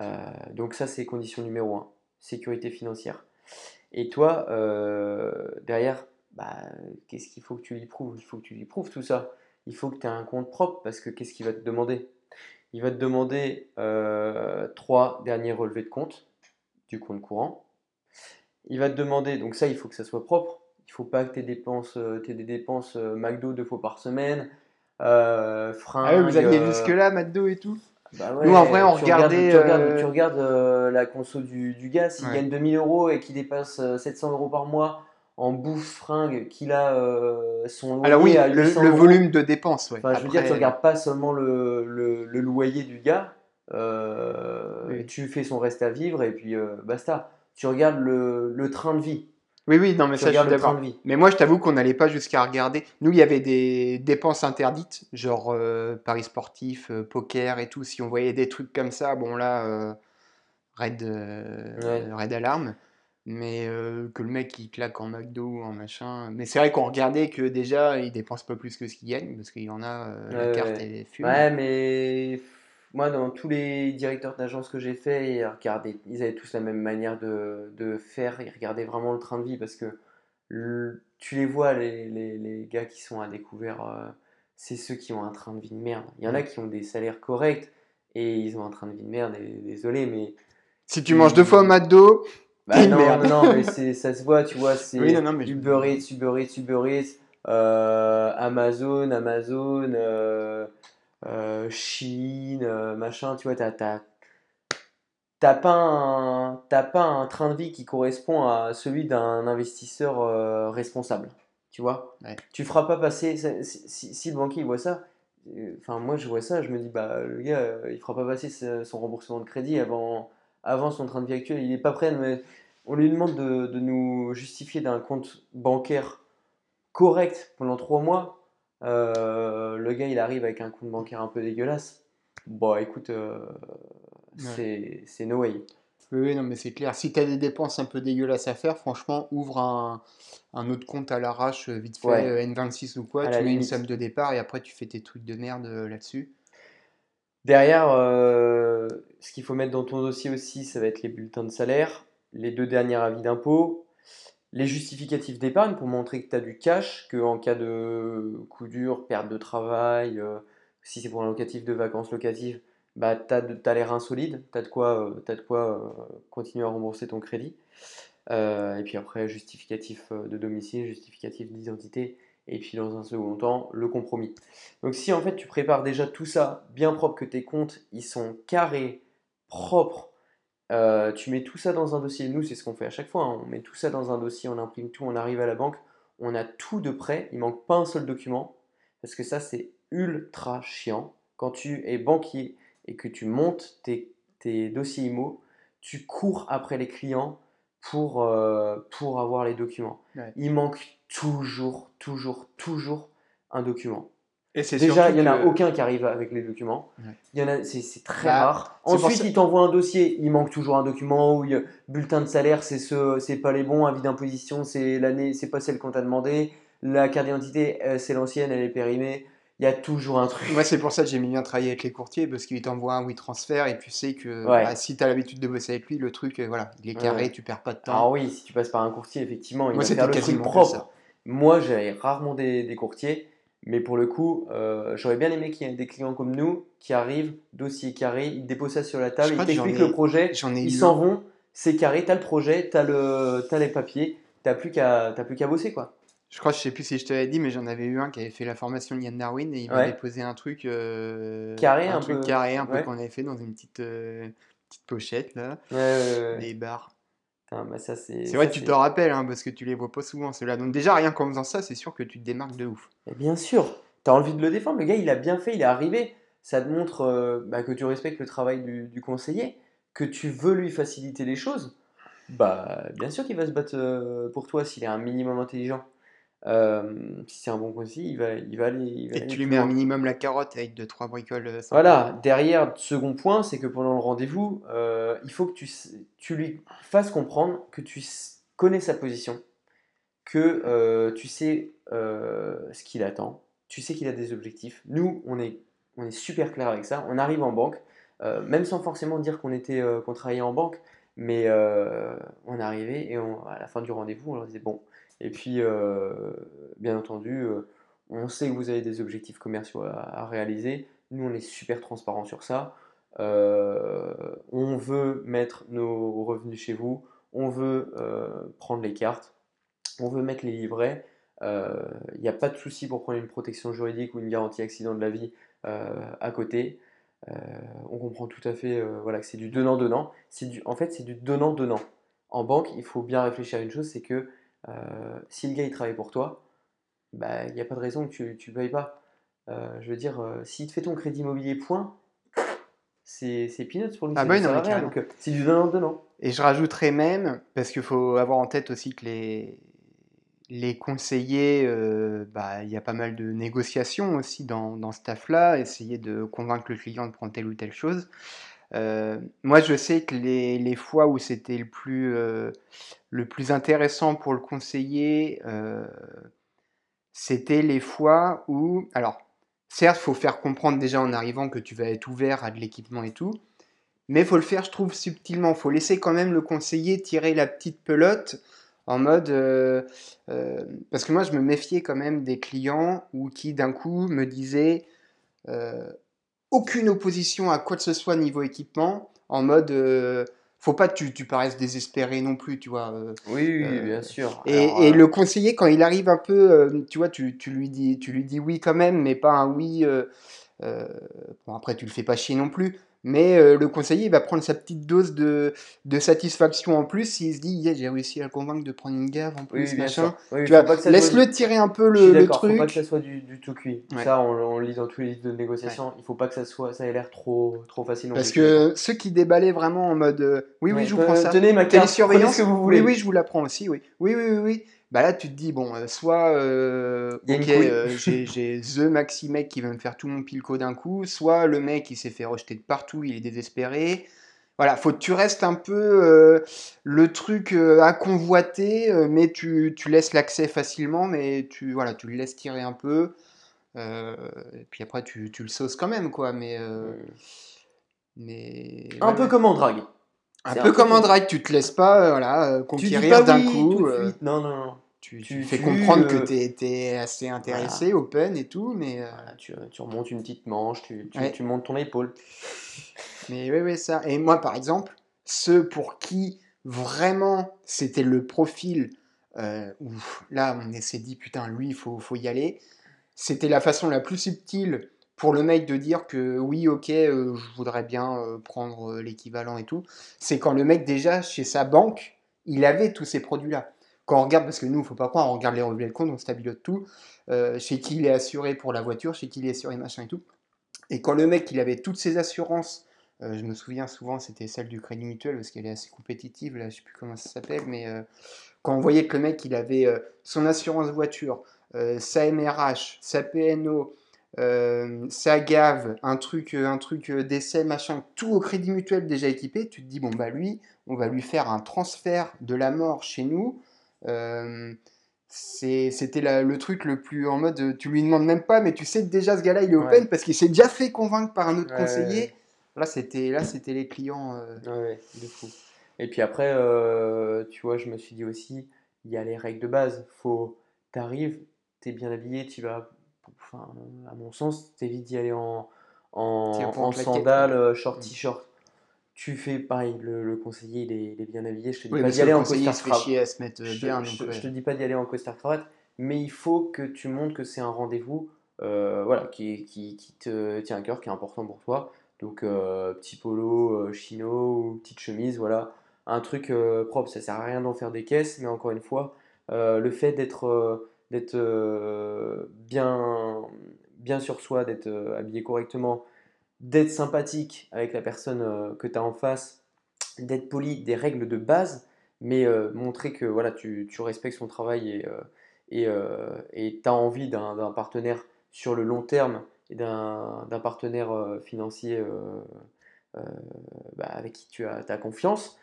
Euh, donc ça, c'est condition numéro un, sécurité financière. Et toi, euh, derrière, bah, qu'est-ce qu'il faut que tu lui prouves? Il faut que tu lui prouves tout ça. Il faut que tu aies un compte propre parce que qu'est-ce qu'il va te demander? Il va te demander euh, trois derniers relevés de compte du compte courant. Il va te demander, donc ça, il faut que ça soit propre. Il faut pas que tu dépenses, euh, t'aies des dépenses euh, McDo deux fois par semaine, euh, Ah vous fringues. alliez euh, jusque-là, McDo et tout? bah Nous en vrai, on tu regardes, regardait. tu regardes, tu regardes la conso du, du gars, s'il Ouais. gagne 2000 euros et qu'il dépasse euh, 700 euros par mois en bouffe, fringues, qu'il a euh, son Alors oui, à le, 800 le euros. volume de dépenses, ouais. Enfin, je veux dire, tu regardes pas seulement le, le- le loyer du gars, euh, Oui. tu fais son reste à vivre et puis euh, basta. Tu regardes le, le train de vie. Oui, oui, non, mais Tu ça, je suis d'accord. Mais moi, je t'avoue qu'on n'allait pas jusqu'à regarder. Nous, il y avait des dépenses interdites, genre paris sportifs, euh, poker et tout. Si on voyait des trucs comme ça, bon là, raid, Ouais. raid alarme. Mais euh, que le mec il claque en McDo en machin. Mais c'est vrai qu'on regardait que déjà, il dépense pas plus que ce qu'il gagne, parce qu'il y en a, euh, la carte ouais. elle fume. Ouais, mais moi, dans tous les directeurs d'agence que j'ai fait, ils regardaient, ils avaient tous la même manière de, de faire. Ils regardaient vraiment le train de vie parce que le- tu les vois, les, les, les gars qui sont à découvert, euh, c'est ceux qui ont un train de vie de merde. Il y en a Mm. qui ont des salaires corrects et ils ont un train de vie de merde. Et, désolé, mais Si tu manges deux fois au McDo, bah non, non, non, mais ça se voit, tu vois, c'est Oui, non, non, mais Uber Eats, Uber Eats, Uber Eats, euh, Amazon, Amazon, euh, euh, Chine, machin, tu vois, t'as, pas un, pas un train de vie qui correspond à celui d'un investisseur responsable, tu vois. Ouais. Tu feras pas passer, si, si- si le banquier il voit ça, enfin moi je vois ça, je me dis, bah le gars, il fera pas passer son remboursement de crédit avant, avant son train de vie actuel, il est pas prêt, mais on lui demande de, de nous justifier d'un compte bancaire correct pendant trois mois. Euh, le gars, il arrive avec un compte bancaire un peu dégueulasse. Bon, écoute, euh, c'est c'est no way. Oui, non, mais c'est clair. Si tu as des dépenses un peu dégueulasses à faire, franchement, ouvre un, un autre compte à l'arrache, euh, vite fait, Ouais. euh, N26 ou quoi, À tu mets une somme de départ et après tu fais tes trucs de merde là-dessus. Derrière, euh, ce qu'il faut mettre dans ton dossier aussi, ça va être les bulletins de salaire, les deux derniers avis d'impôt, les justificatifs d'épargne pour montrer que tu as du cash, que en cas de coup dur, perte de travail, euh, si c'est pour un locatif de vacances locatives, bah, tu as, les reins solides, tu as de quoi, euh, de quoi euh, continuer à rembourser ton crédit. Et puis après, justificatif de domicile, justificatif d'identité, et puis dans un second temps, le compromis. Donc si en fait tu prépares déjà tout ça bien propre, que tes comptes ils sont carrés, propres, euh, tu mets tout ça dans un dossier. Nous c'est ce qu'on fait à chaque fois, hein. on met tout ça dans un dossier, on imprime tout, on arrive à la banque, on a tout de prêt, il manque pas un seul document, parce que ça c'est ultra chiant. Quand tu es banquier et que tu montes tes, tes dossiers IMO, tu cours après les clients pour, euh, pour avoir les documents. Ouais. Il manque toujours, toujours, toujours un document. Et c'est Déjà, il n'y en a que- aucun qui arrive avec les documents. Ouais. Il y en a, c'est, très Bah, rare. Ensuite, ça- il t'envoie un dossier, il manque toujours un document où il y a bulletin de salaire, c'est ce, c'est pas les bons, avis d'imposition, c'est l'année, c'est pas celle qu'on t'a demandé. La carte d'identité, euh, c'est l'ancienne, elle est périmée. Il y a toujours un truc. Moi, c'est pour ça que j'aime bien travailler avec les courtiers parce qu'ils t'envoient un WeTransfer et tu sais que Ouais. bah, si tu as l'habitude de bosser avec lui, le truc, euh, voilà, il est carré, Ouais. tu perds pas de temps. Alors oui, si tu passes par un courtier, effectivement, il Moi, va faire le truc propre. ça. Moi, j'avais rarement des, des courtiers, mais pour le coup, euh, j'aurais bien aimé qu'il y ait des clients comme nous qui arrivent, dossier carré, ils déposent ça sur la table, ils t'expliquent le projet, ai ils s'en vont, c'est carré, t'as le projet, t'as le, les papiers, t'as plus qu'à, t'as plus qu'à bosser quoi. Je crois, je sais plus si je te l'avais dit, mais j'en avais eu un qui avait fait la formation de Yann Darwin et il Ouais. m'avait posé un truc euh, Carré, un un truc peu. carré, un peu Ouais. qu'on avait fait dans une petite, euh, petite pochette là, des barres. Bah ça c'est. C'est vrai que tu te rappelles, hein, parce que tu les vois pas souvent ceux-là. Donc déjà, rien qu'en faisant ça, c'est sûr que tu te démarques de ouf. Mais bien sûr, as envie de le défendre. Le gars, il a bien fait, il est arrivé. Ça te montre euh, bah, que tu respectes le travail du, du conseiller, que tu veux lui faciliter les choses. Bah, bien sûr qu'il va se battre euh, pour toi s'il est un minimum intelligent. Euh, si c'est un bon conseiller, il va, il va aller. il va Et aller tu lui mets un minimum la carotte avec deux, trois bricoles euh, sympas. Voilà, derrière, second point, c'est que pendant le rendez-vous, euh, il faut que tu, tu lui fasses comprendre que tu connais sa position, que euh, tu sais ce qu'il attend, tu sais qu'il a des objectifs. Nous, on est, on est super clair avec ça. On arrive en banque, même sans forcément dire qu'on était, qu'on travaillait en banque, mais on est arrivé et on- à la fin du rendez-vous, on leur disait bon. Et puis, euh, bien entendu, euh, on sait que vous avez des objectifs commerciaux à, réaliser. Nous, on est super transparent sur ça. Euh, on veut mettre nos revenus chez vous. On veut prendre les cartes. On veut mettre les livrets. Il n'y a pas de souci pour prendre une protection juridique ou une garantie accident de la vie à côté. On comprend tout à fait voilà, que c'est du donnant-donnant. En fait, c'est du donnant-donnant. En banque, il faut bien réfléchir à une chose, c'est que euh, si le gars il travaille pour toi, bah, il n'y a pas de raison que tu ne payes pas. Euh, je veux dire, euh, s'il te fait ton crédit immobilier point, c'est c'est peanuts pour lui, Ah bah non, rien. Donc c'est du donnant-donnant. Et je rajouterais même, parce qu'il faut avoir en tête aussi que les, les conseillers, euh, bah, il y a pas mal de négociations aussi dans, dans ce taf-là, essayer de convaincre le client de prendre telle ou telle chose. Euh, moi, je sais que les, fois où c'était le plus, euh, intéressant pour le conseiller, euh, c'était les fois où, alors, certes, faut faire comprendre déjà en arrivant que tu vas être ouvert à de l'équipement et tout, mais il faut le faire, je trouve, subtilement. faut laisser quand même le conseiller tirer la petite pelote en mode... parce que moi, je me méfiais quand même des clients ou qui, d'un coup, me disaient aucune opposition à quoi que ce soit niveau équipement, en mode... euh, faut pas que tu, tu paraisses désespéré non plus, tu vois. euh, Oui, oui, Euh, bien sûr. et, Alors, et le conseiller, quand il arrive un peu, tu vois, tu, tu lui dis, tu lui dis oui quand même, mais pas un oui. bon, après, tu le fais pas chier non plus. Mais euh, le conseiller, il va prendre sa petite dose de, de satisfaction en plus s'il se dit, Yeah, j'ai réussi à le convaincre de prendre une gave en oui, plus, oui, machin. Oui, soit laisse-le tirer un peu le, le d'accord, faut pas que ça truc. soit du, du tout cuit. Ouais. Ça, on, on lit dans tous les livres de négociation. Il faut pas que ça soit, ça ait l'air trop, trop facile Parce que ceux qui déballaient vraiment en mode, euh, oui, oui, Ouais, je vous prends ça. Tenez ma carte, Télésurveillance, que vous oui, voulez. oui, je vous la prends aussi, oui. Oui, oui, oui, oui. Bah là, tu te dis, bon, euh, soit, euh, ok, euh, j'ai, The Maxi mec qui va me faire tout mon pilco d'un coup, soit le mec il s'est fait rejeter de partout, il est désespéré. Voilà, faut que tu restes un peu le truc à convoiter, mais tu, tu laisses l'accès facilement, mais tu, voilà, tu le laisses tirer un peu. et puis après, tu, tu le sauces quand même, quoi. Mais, euh, mais Un peu comme en drague. Un peu un peu comme en comme- drag, tu te laisses pas euh, voilà, conquérir d'un oui coup. euh. Non, non, non. Tu, Tu- tu fais tu, comprendre que euh, t'es, t'es assez intéressé, open et tout, mais, euh, Voilà, tu, tu remontes une petite manche, tu, tu, Ouais. tu montes ton épaule. mais oui, oui, ça. Et moi, par exemple, ceux pour qui vraiment c'était le profil euh, où là, on s'est dit, putain, lui, il faut, faut y aller, c'était la façon la plus subtile pour le mec de dire que oui, ok, je voudrais bien prendre l'équivalent et tout, c'est quand le mec, déjà, chez sa banque, il avait tous ces produits-là. Quand on regarde, parce que nous, faut pas croire, on regarde les relevés de compte, on stabilote tout, euh, chez qui il est assuré pour la voiture, chez qui il est assuré machin et tout. Et quand le mec, il avait toutes ses assurances, euh, je me souviens souvent, c'était celle du Crédit Mutuel, parce qu'elle est assez compétitive, là, je sais plus comment ça s'appelle, mais euh, quand on voyait que le mec, il avait son assurance voiture, sa MRH, sa PNO, euh, sa GAV, un truc, un truc d'essai, machin, tout au Crédit Mutuel déjà équipé, tu te dis, bon, bah lui, on va lui faire un transfert de la mort chez nous. Euh, C'était le truc le plus en mode, tu lui demandes même pas, mais tu sais que déjà ce gars-là, il est Ouais. open parce qu'il s'est déjà fait convaincre par un autre Ouais, conseiller. Là, c'était là, c'était les clients. euh, Ouais, ouais, de fou. Et puis après, euh, tu vois, je me suis dit aussi, il y a les règles de base. Faut, t'arrives, t'es bien habillé, tu vas, enfin, à mon sens, t'évites d'y aller en, en, en sandales, euh, short Mm. t-shirt. Tu fais pareil, le, le conseiller, il est, il est bien habillé. Je te dis Oui, pas d'y aller le en costard cravate. euh, Je, te dis pas d'y aller en costard cravate, mais il faut que tu montres que c'est un rendez-vous euh, voilà, qui, qui, qui te tient à cœur, qui est important pour toi. Donc, euh, petit polo, euh, chino ou petite chemise, voilà. Un truc propre, ça sert à rien d'en faire des caisses, mais encore une fois, le fait d'être d'être bien, bien sur soi, d'être habillé correctement, d'être sympathique avec la personne euh, que tu as en face, d'être poli, des règles de base, mais euh, montrer que voilà, tu, respectes son travail et euh, tu as envie d'un partenaire sur le long terme et d'un partenaire financier bah, avec qui tu as, t'as confiance,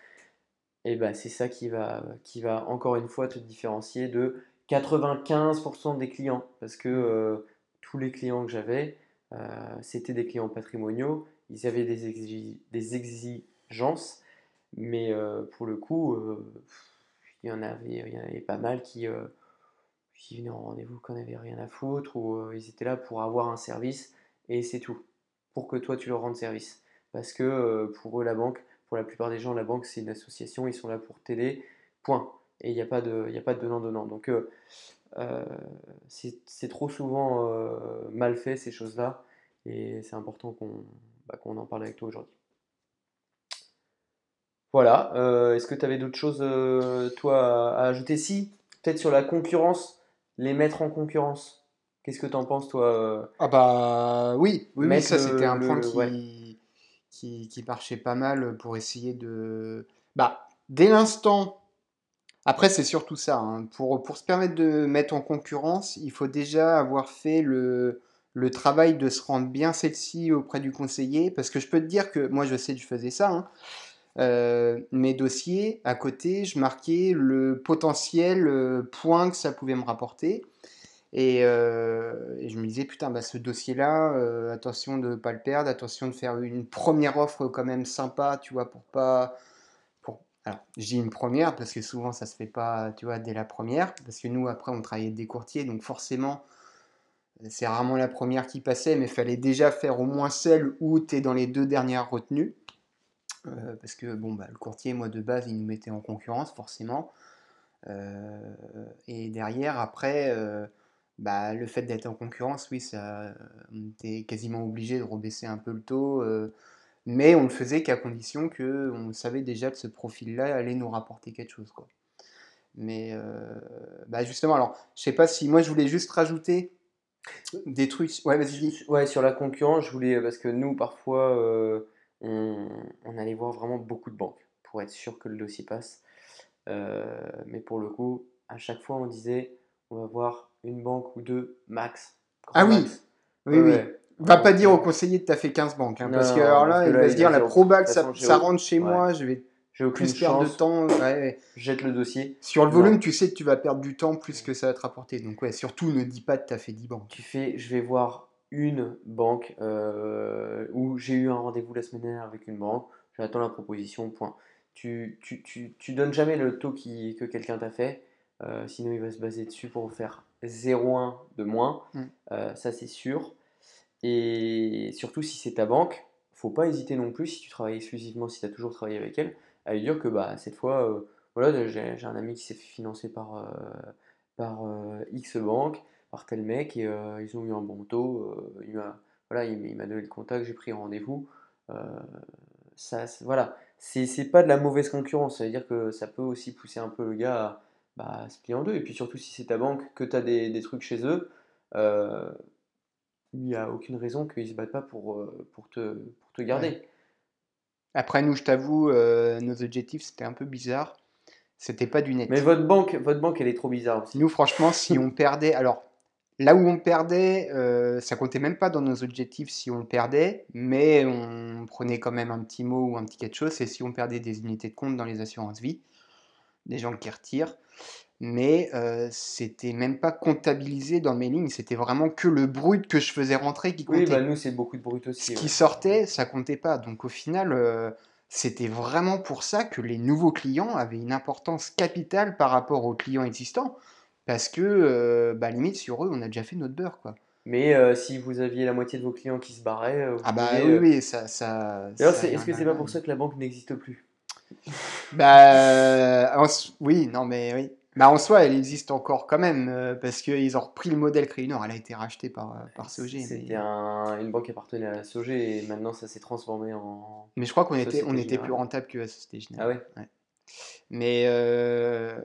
et bah, c'est ça qui va, qui va encore une fois te différencier de 95% des clients. Parce que tous les clients que j'avais, euh, c'était des clients patrimoniaux, ils avaient des, exi- des exigences, mais euh, pour le coup, euh, il y en avait, pas mal qui, qui venaient en rendez-vous qu'on n'avait rien à foutre, ou ils étaient là pour avoir un service, et c'est tout, pour que toi tu leur rendes service. Parce que pour eux, la banque, pour la plupart des gens, la banque c'est une association, ils sont là pour t'aider, point. Et il n'y a pas de, il y a pas de donnant-donnant. Donc euh, c'est trop souvent euh, mal fait ces choses-là, et c'est important qu'on bah, en parle avec toi aujourd'hui. Voilà, euh, est-ce que tu avais d'autres choses, toi, à, à ajouter? Si, peut-être sur la concurrence, les mettre en concurrence. Qu'est-ce que tu en penses, toi? Ah bah oui, oui, oui, ça c'était le, un point ouais. qui, qui, qui marchait pas mal pour essayer de... Bah, dès l'instant, après c'est surtout ça, hein, pour, pour se permettre de mettre en concurrence, il faut déjà avoir fait le, le travail de se rendre bien celle-ci auprès du conseiller, parce que je peux te dire que, moi je sais que je faisais ça, hein, euh, mes dossiers, à côté, je marquais le potentiel euh, point que ça pouvait me rapporter. Et, euh, et je me disais, putain, bah, ce dossier-là, attention de ne pas le perdre, attention de faire une première offre quand même sympa, tu vois, pour pas... Alors, dis une première parce que souvent ça se fait pas, tu vois, dès la première, parce que nous, après, on travaillait des courtiers, donc forcément, c'est rarement la première qui passait, mais il fallait déjà faire au moins celle où tu es dans les deux dernières retenues, euh, parce que, bon, bah, le courtier, moi, de base, il nous mettait en concurrence, forcément. Euh, et derrière, après, euh, bah, le fait d'être en concurrence, oui, ça, on était quasiment obligé de rebaisser un peu le taux, euh, mais on le faisait qu'à condition que on savait déjà que ce profil-là allait nous rapporter quelque chose, quoi. Mais euh, bah, justement, alors, je sais pas si moi je voulais juste rajouter des trucs. Ouais, vas-y. Ouais, sur la concurrence, je voulais, parce que nous, parfois, euh, on, on allait voir vraiment beaucoup de banques pour être sûr que le dossier passe. Euh, mais pour le coup, à chaque fois, on disait, on va voir une banque ou deux, max, Ah oui, oui, Ouais, oui. ouais. Va pas dire au conseiller que tu as fait 15 banques, hein, non, parce que alors là, il va se dire la dire, de proba toute que ça, ça rentre chez moi, je vais j'ai aucune plus perdre de temps. ouais, ouais. je jette le dossier. Sur le Non, volume, tu sais que tu vas perdre du temps plus que ça va te rapporter. Donc ouais, surtout ne dis pas que tu as fait 10 banques. tu fais, je vais voir une banque euh, où j'ai eu un rendez-vous la semaine dernière avec une banque, j'attends la proposition, point. Tu, tu, tu, tu donnes jamais le taux qui, que quelqu'un t'a fait, euh, sinon il va se baser dessus pour faire 0,1 de moins, Mm. euh, ça c'est sûr. Et surtout si c'est ta banque, faut pas hésiter non plus, si tu travailles exclusivement, si tu as toujours travaillé avec elle, à lui dire que bah, cette fois, euh, voilà, j'ai un ami qui s'est fait financer par, euh, par euh, X banque, par tel mec, et ils ont eu un bon taux. il m'a voilà, il, il donné le contact, j'ai pris rendez-vous. ça, voilà, c'est pas de la mauvaise concurrence, ça veut dire que ça peut aussi pousser un peu le gars à, bah, se plier en deux. Et puis surtout si c'est ta banque, que tu as des, des trucs chez eux, il n'y a aucune raison qu'ils se battent pas pour, euh, pour te, pour te Ouais. garder. Après, nous, je t'avoue, euh, nos objectifs, c'était un peu bizarre. C'était pas du Mais net. votre banque, votre banque, elle est trop bizarre aussi. Nous, franchement, si on perdait, alors là où on perdait, euh, ça comptait même pas dans nos objectifs si on perdait, mais on prenait quand même un petit mot ou un petit quelque chose, c'est si on perdait des unités de compte dans les assurances vie, des gens qui retirent. Mais euh, c'était même pas comptabilisé dans mes lignes, c'était vraiment que le brut que je faisais rentrer qui Oui, bah comptait. nous, c'est beaucoup de brut Ce aussi. qui ouais. sortait, ça comptait pas. Donc au final, euh, c'était vraiment pour ça que les nouveaux clients avaient une importance capitale par rapport aux clients existants. Parce que, euh, bah, limite, sur eux, on a déjà fait notre beurre, quoi. Mais euh, si vous aviez la moitié de vos clients qui se barraient, vous Ah bah pouviez, oui, oui, ça, ça, D'ailleurs, est-ce que c'est pas pour ça que la banque n'existe plus? Bah, oui, non, mais oui. Bah, en soi, elle existe encore quand même, euh, parce qu'ils ont repris le modèle Crédinor. Elle a été rachetée par, euh, par SOG, C'était mais, un- une banque qui appartenait à la SOG et maintenant ça s'est transformé en mais je crois qu'on était, on était plus rentable que la Société Ah Générale. ouais? Ouais. Mais euh,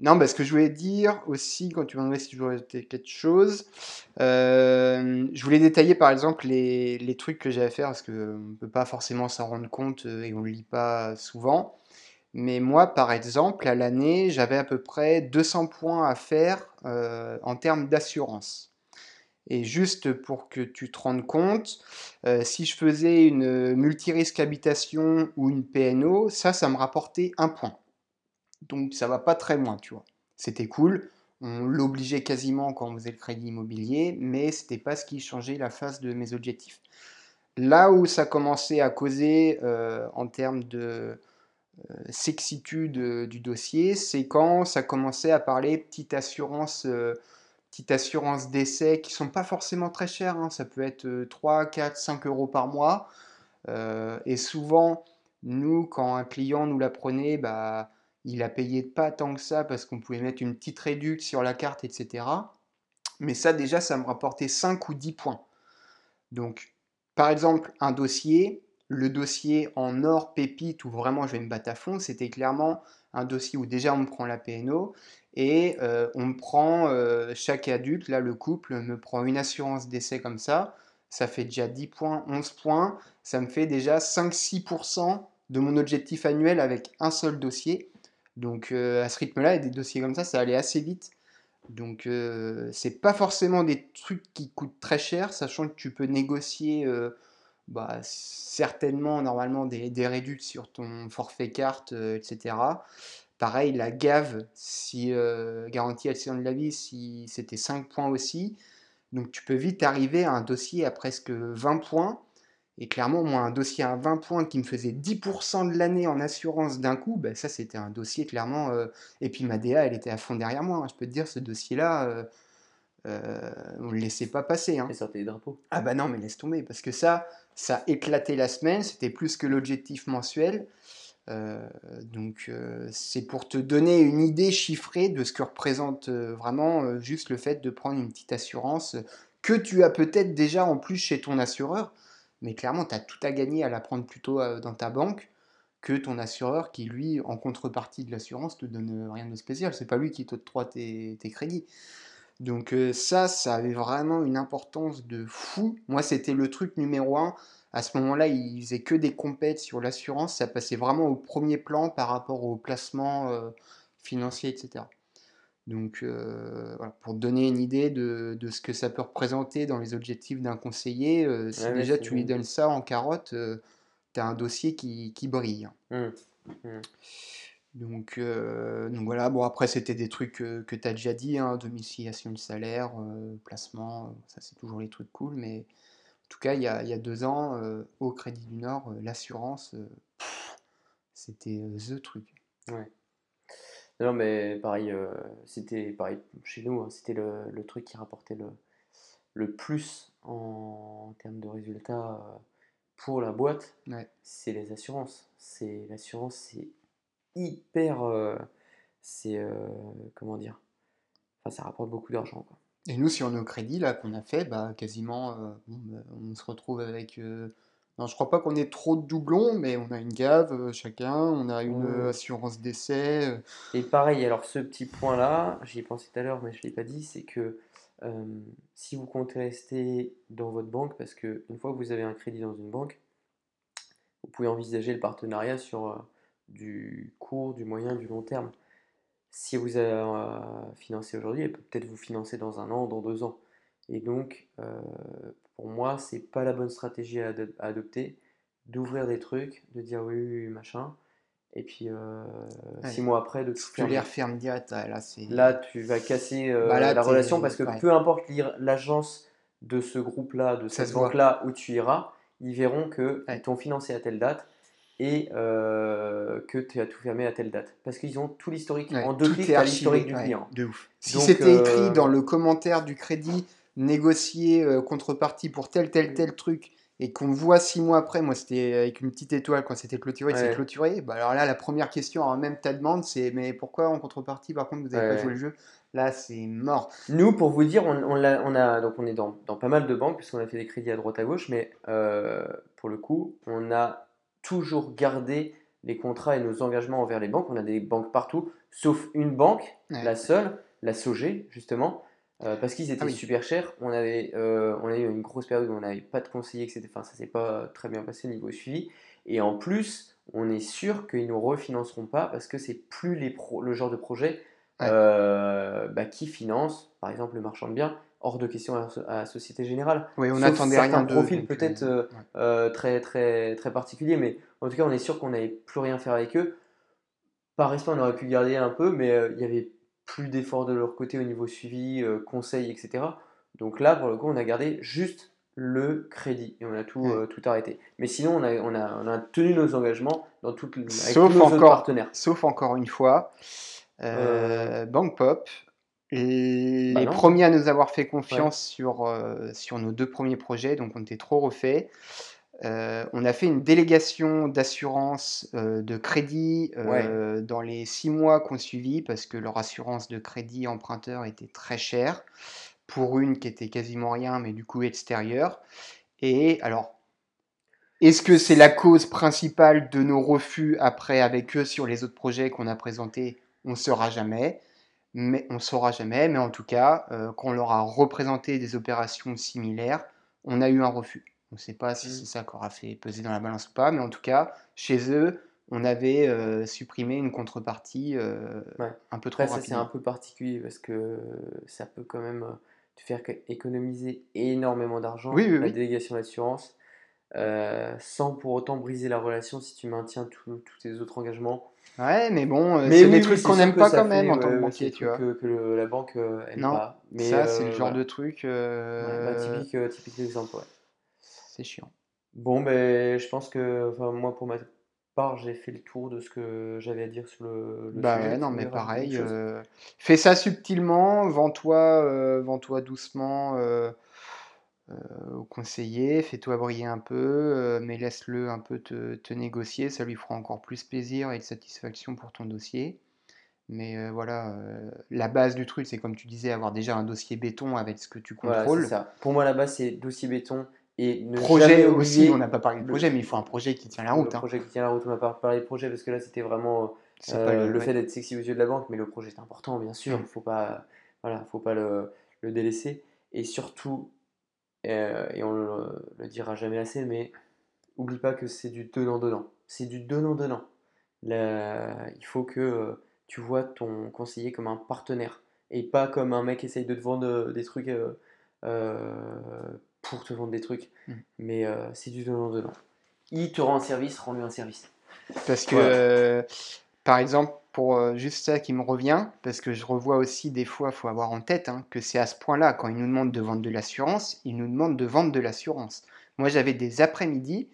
non, bah, ce que je voulais dire aussi, quand tu m'as demandé si tu voulais ajouter quelque chose, euh, je voulais détailler par exemple les, les trucs que j'ai à faire, parce qu'on ne peut pas forcément s'en rendre compte et on ne le lit pas souvent. Mais moi, par exemple, à l'année, j'avais à peu près 200 points à faire euh, en termes d'assurance. Et juste pour que tu te rendes compte, euh, si je faisais une multirisque habitation ou une PNO, ça, ça me rapportait un point. Donc ça va pas très loin, tu vois. C'était cool. On l'obligeait quasiment quand on faisait le crédit immobilier, mais c'était pas ce qui changeait la phase de mes objectifs. Là où ça commençait à causer euh, en termes de sexitude euh, du dossier, c'est quand ça commençait à parler petite assurance, euh, petite assurance d'essai qui sont pas forcément très chères. hein. Ça peut être 3, 4, 5 euros par mois. Euh, et souvent, nous, quand un client nous la prenait, bah, il a payé pas tant que ça parce qu'on pouvait mettre une petite réduction sur la carte, etc. Mais ça, déjà, ça me rapportait 5 ou 10 points. Donc, par exemple, un dossier, le dossier en or pépite où vraiment je vais me battre à fond, c'était clairement un dossier où déjà on me prend la PNO et euh, on me prend, euh, chaque adulte, là le couple me prend une assurance d'essai comme ça, ça fait déjà 10 points, 11 points, ça me fait déjà 5-6% de mon objectif annuel avec un seul dossier. Donc euh, à ce rythme-là, et des dossiers comme ça, ça allait assez vite. Donc c'est pas forcément des trucs qui coûtent très cher, sachant que tu peux négocier bah, certainement normalement des, des réducts sur ton forfait carte, euh, etc. Pareil, la GAV, si euh, garantie accident de la vie, si c'était 5 points aussi. Donc tu peux vite arriver à un dossier à presque 20 points. Et clairement, moi, un dossier à 20 points qui me faisait 10% de l'année en assurance d'un coup, ben, ça c'était un dossier clairement. euh, Et puis ma DA, elle était à fond derrière moi. hein. Je peux te dire, ce dossier-là, euh, on ne le laissait pas passer. hein. Et sortez les drapeaux. Ah bah non, mais laisse tomber, parce que ça, ça éclatait la semaine, c'était plus que l'objectif mensuel. Euh, donc euh, c'est pour te donner une idée chiffrée de ce que représente euh, vraiment euh, juste le fait de prendre une petite assurance euh, que tu as peut-être déjà en plus chez ton assureur, mais clairement tu as tout à gagner à la prendre plutôt euh, dans ta banque que ton assureur qui lui, en contrepartie de l'assurance, te donne euh, rien de spécial. C'est pas lui qui t'octroie tes, tes crédits. Donc euh, ça, ça avait vraiment une importance de fou. Moi, c'était le truc numéro un. À ce moment-là, ils faisaient que des compètes sur l'assurance. Ça passait vraiment au premier plan par rapport au placement euh, financier, etc. Donc, euh, voilà, pour donner une idée de, de ce que ça peut représenter dans les objectifs d'un conseiller, euh, si Ouais, déjà tu lui donnes ça en carotte, tu as un dossier qui, qui brille. Hum, hum. Donc, euh, donc voilà, bon après c'était des trucs que, que tu as déjà dit, hein, domiciliation de salaire, euh, placement, euh, ça c'est toujours les trucs cool, mais en tout cas il y a, il y a deux ans, euh, au Crédit du Nord, euh, l'assurance, euh, c'était euh, THE truc. Ouais. Non, mais pareil, euh, c'était pareil chez nous, hein, c'était le, le truc qui rapportait le, le plus en, en termes de résultats euh, pour la boîte, Ouais. c'est les assurances. C'est l'assurance, c'est hyper, euh, c'est euh, comment dire, enfin ça rapporte beaucoup d'argent quoi. Et nous sur nos crédits là qu'on a fait, bah quasiment, euh, bah, on se retrouve avec, non je crois pas qu'on ait trop de doublons, mais on a une gave chacun, on a une assurance euh, Et pareil, alors ce petit point-là, j'y ai pensé tout à l'heure, mais je ne l'ai pas dit, c'est que si vous comptez rester dans votre banque, parce que une fois que vous avez un crédit dans une banque, vous pouvez envisager le partenariat sur du court, du moyen, du long terme. Si vous avez euh, financé aujourd'hui, elle peut peut-être vous financer dans un an, dans deux ans. Et donc, euh, pour moi, c'est pas la bonne stratégie à, ado- à adopter d'ouvrir des trucs, de dire oui, oui, oui, machin, et puis euh, Ouais. six mois après de tout tu les refermes direct, là. Là, tu vas casser euh, Bah là, la relation parce que ouais. peu importe l'agence de ce groupe-là, de cette banque-là où tu iras, ils verront que Ouais. ils t'ont financé à telle date et euh, que tu as tout fermé à telle date. Parce qu'ils ont tout l'historique. Ouais, en deux clics, tu l'historique du ouais, client. de ouf. Si c'était euh, écrit dans le commentaire du crédit, négocier euh, contrepartie pour tel, tel, tel truc, et qu'on voit six mois après, moi c'était avec une petite étoile quand c'était clôturé, c'est clôturé, bah alors là la première question avant même ta demande c'est mais pourquoi en contrepartie par contre vous n'avez Ouais, pas joué le jeu? Là c'est mort. Nous, pour vous dire, on, on a, donc on est dans, dans pas mal de banques puisqu'on a fait des crédits à droite à gauche, mais euh, pour le coup, on a toujours gardé les contrats et nos engagements envers les banques. On a des banques partout, sauf une banque, Ouais. la seule, la SOG, justement, euh, parce qu'ils étaient Ah oui. super chers. On avait, euh, on a eu une grosse période où on n'avait pas de conseiller, etc. Enfin, ça s'est pas très bien passé au niveau suivi. Et en plus, on est sûr qu'ils nous refinanceront pas parce que c'est plus les pro- le genre de projet Ouais. euh, bah, qui finance, par exemple, le marchand de biens, hors de question à, à la Société Générale. Oui, on Sauf attendait certains rien profils peut-être euh, euh, ouais. euh, très, très, très particuliers, mais en tout cas, on est sûr qu'on n'avait plus rien faire avec eux. Par respect, on aurait pu garder un peu, mais euh, il y avait plus d'efforts de leur côté au niveau suivi, conseil, etc. Donc là, pour le coup, on a gardé juste le crédit et on a tout, Ouais. euh, tout arrêté. Mais sinon, on a, on a, on a tenu nos engagements dans toutes, avec Sauf tous nos autres encore- partenaires. Sauf encore une fois, Bank Pop, les Bah les premiers à nous avoir fait confiance sur, euh, sur nos deux premiers projets, donc on était trop refait. Euh, on a fait une délégation d'assurance euh, de crédit dans les six mois qu'on suivit parce que leur assurance de crédit emprunteur était très chère pour une qui était quasiment rien, mais du coup extérieure. Et alors, est-ce que c'est la cause principale de nos refus après avec eux sur les autres projets qu'on a présentés? On ne saura jamais. Mais on saura jamais. Mais en tout cas, euh, quand on leur a représenté des opérations similaires, on a eu un refus. On ne sait pas si Mm. c'est ça qui aura fait peser dans la balance ou pas, mais en tout cas, chez eux, on avait euh, supprimé une contrepartie euh, Ouais. un peu trop Après, ça c'est un peu particulier parce que ça peut quand même te faire économiser énormément d'argent, Oui, oui, la oui. délégation d'assurance, sans pour autant briser la relation si tu maintiens tous tes autres engagements. Ouais, mais bon, euh, Mais c'est oui, des trucs qu'on n'aime pas quand même fait- en tant que banquier, tu vois. trucs que, que le- la banque euh, aime Non, pas. Mais ça, c'est euh, le genre voilà. de truc. Ouais, bah, euh, typique, euh, typique exemple, ouais. C'est chiant. Bon, ben, je pense que, enfin, moi, pour ma part, j'ai fait le tour de ce que j'avais à dire sur le, le Bah sujet. ouais, non, mais pareil. euh, fais ça subtilement, vends-toi euh, vends-toi doucement euh, euh, au conseiller, fais-toi briller un peu, euh, mais laisse-le un peu te, te négocier, ça lui fera encore plus plaisir et de satisfaction pour ton dossier. Mais euh, voilà, euh, la base du truc, c'est comme tu disais, avoir déjà un dossier béton avec ce que tu Voilà, contrôles. ça. Pour moi, là-bas, c'est dossier béton et ne Projet aussi, on n'a pas parlé de le, projet, mais il faut un projet qui tient la le route. hein. projet qui tient la route. On n'a pas parlé de projet parce que là, c'était vraiment pas euh, le, le ouais. fait d'être sexy aux yeux de la banque, mais le projet est important, bien sûr. Mm. Faut pas, voilà, faut pas le, le délaisser. Et surtout, euh, et on le, le dira jamais assez, mais oublie pas que c'est du donnant-donnant. C'est du donnant-donnant. Il faut que euh, tu vois ton conseiller comme un partenaire et pas comme un mec qui essaye de te vendre euh, des trucs euh, euh, pour te vendre des trucs. Mm. Mais euh, c'est du donnant-donnant. Il te rend un service, rends-lui un service. Parce que, Voilà. euh, par exemple, pour euh, juste ça qui me revient, parce que je revois aussi des fois, il faut avoir en tête hein, que c'est à ce point-là, quand ils nous demandent de vendre de l'assurance, ils nous demandent de vendre de l'assurance. Moi, j'avais des après-midi,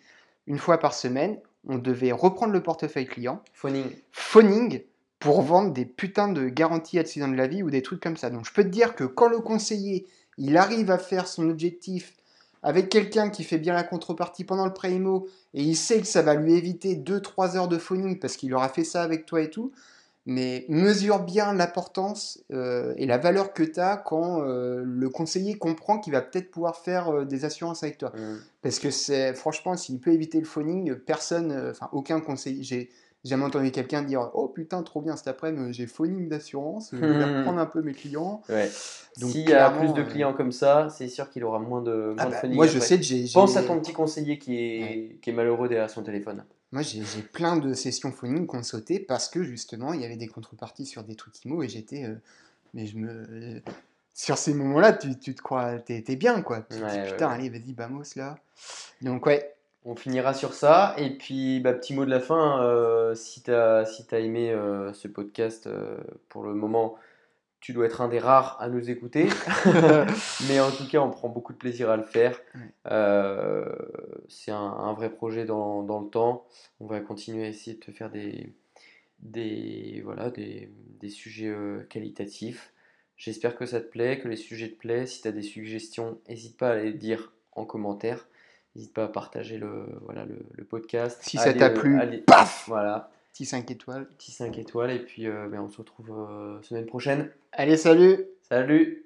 une fois par semaine, on devait reprendre le portefeuille client, Phoning. phoning, pour vendre des putains de garanties accident de la vie ou des trucs comme ça. Donc, je peux te dire que quand le conseiller, il arrive à faire son objectif avec quelqu'un qui fait bien la contrepartie pendant le pré-IMO et il sait que ça va lui éviter 2-3 heures de phoning parce qu'il aura fait ça avec toi et tout, mais mesure bien l'importance euh, et la valeur que tu as quand euh, le conseiller comprend qu'il va peut-être pouvoir faire euh, des assurances avec toi. Mm. Parce que c'est franchement, s'il peut éviter le phoning, personne, enfin aucun conseiller, j'ai jamais entendu quelqu'un dire Oh putain, trop bien cet après-midi, j'ai phoning d'assurance, je vais reprendre un peu mes clients. Ouais. S'il y a plus de euh, clients comme ça, c'est sûr qu'il aura moins de, moins Ah bah, phoning moi je après. sais que j'ai. Pense à ton petit conseiller qui est, Ouais. qui est malheureux derrière son téléphone. Moi, j'ai j'ai plein de sessions phoning qu'on sauté parce que justement, il y avait des contreparties sur des trucs IMO et j'étais. euh, mais je me. euh, sur ces moments-là, tu, tu te crois. T'es t'es bien, quoi. Tu te dis, putain, allez, vas-y, vamos, là. Donc, ouais. On finira sur ça. Et puis, bah, petit mot de la fin. euh, si tu as, si t'as aimé euh, ce podcast, euh, pour le moment, tu dois être un des rares à nous écouter. Mais en tout cas, on prend beaucoup de plaisir à le faire. C'est un, un vrai projet dans, dans le temps. On va continuer à essayer de te faire des, des, voilà, des, des sujets qualitatifs. J'espère que ça te plaît, que les sujets te plaisent. Si tu as des suggestions, n'hésite pas à les dire en commentaire. N'hésite pas à partager le, voilà, le, le podcast. Si ça t'a plu, à les- paf Voilà, Petit 5 étoiles. petit 5 étoiles. Et puis, euh, ben, on se retrouve euh, semaine prochaine. Allez, salut Salut!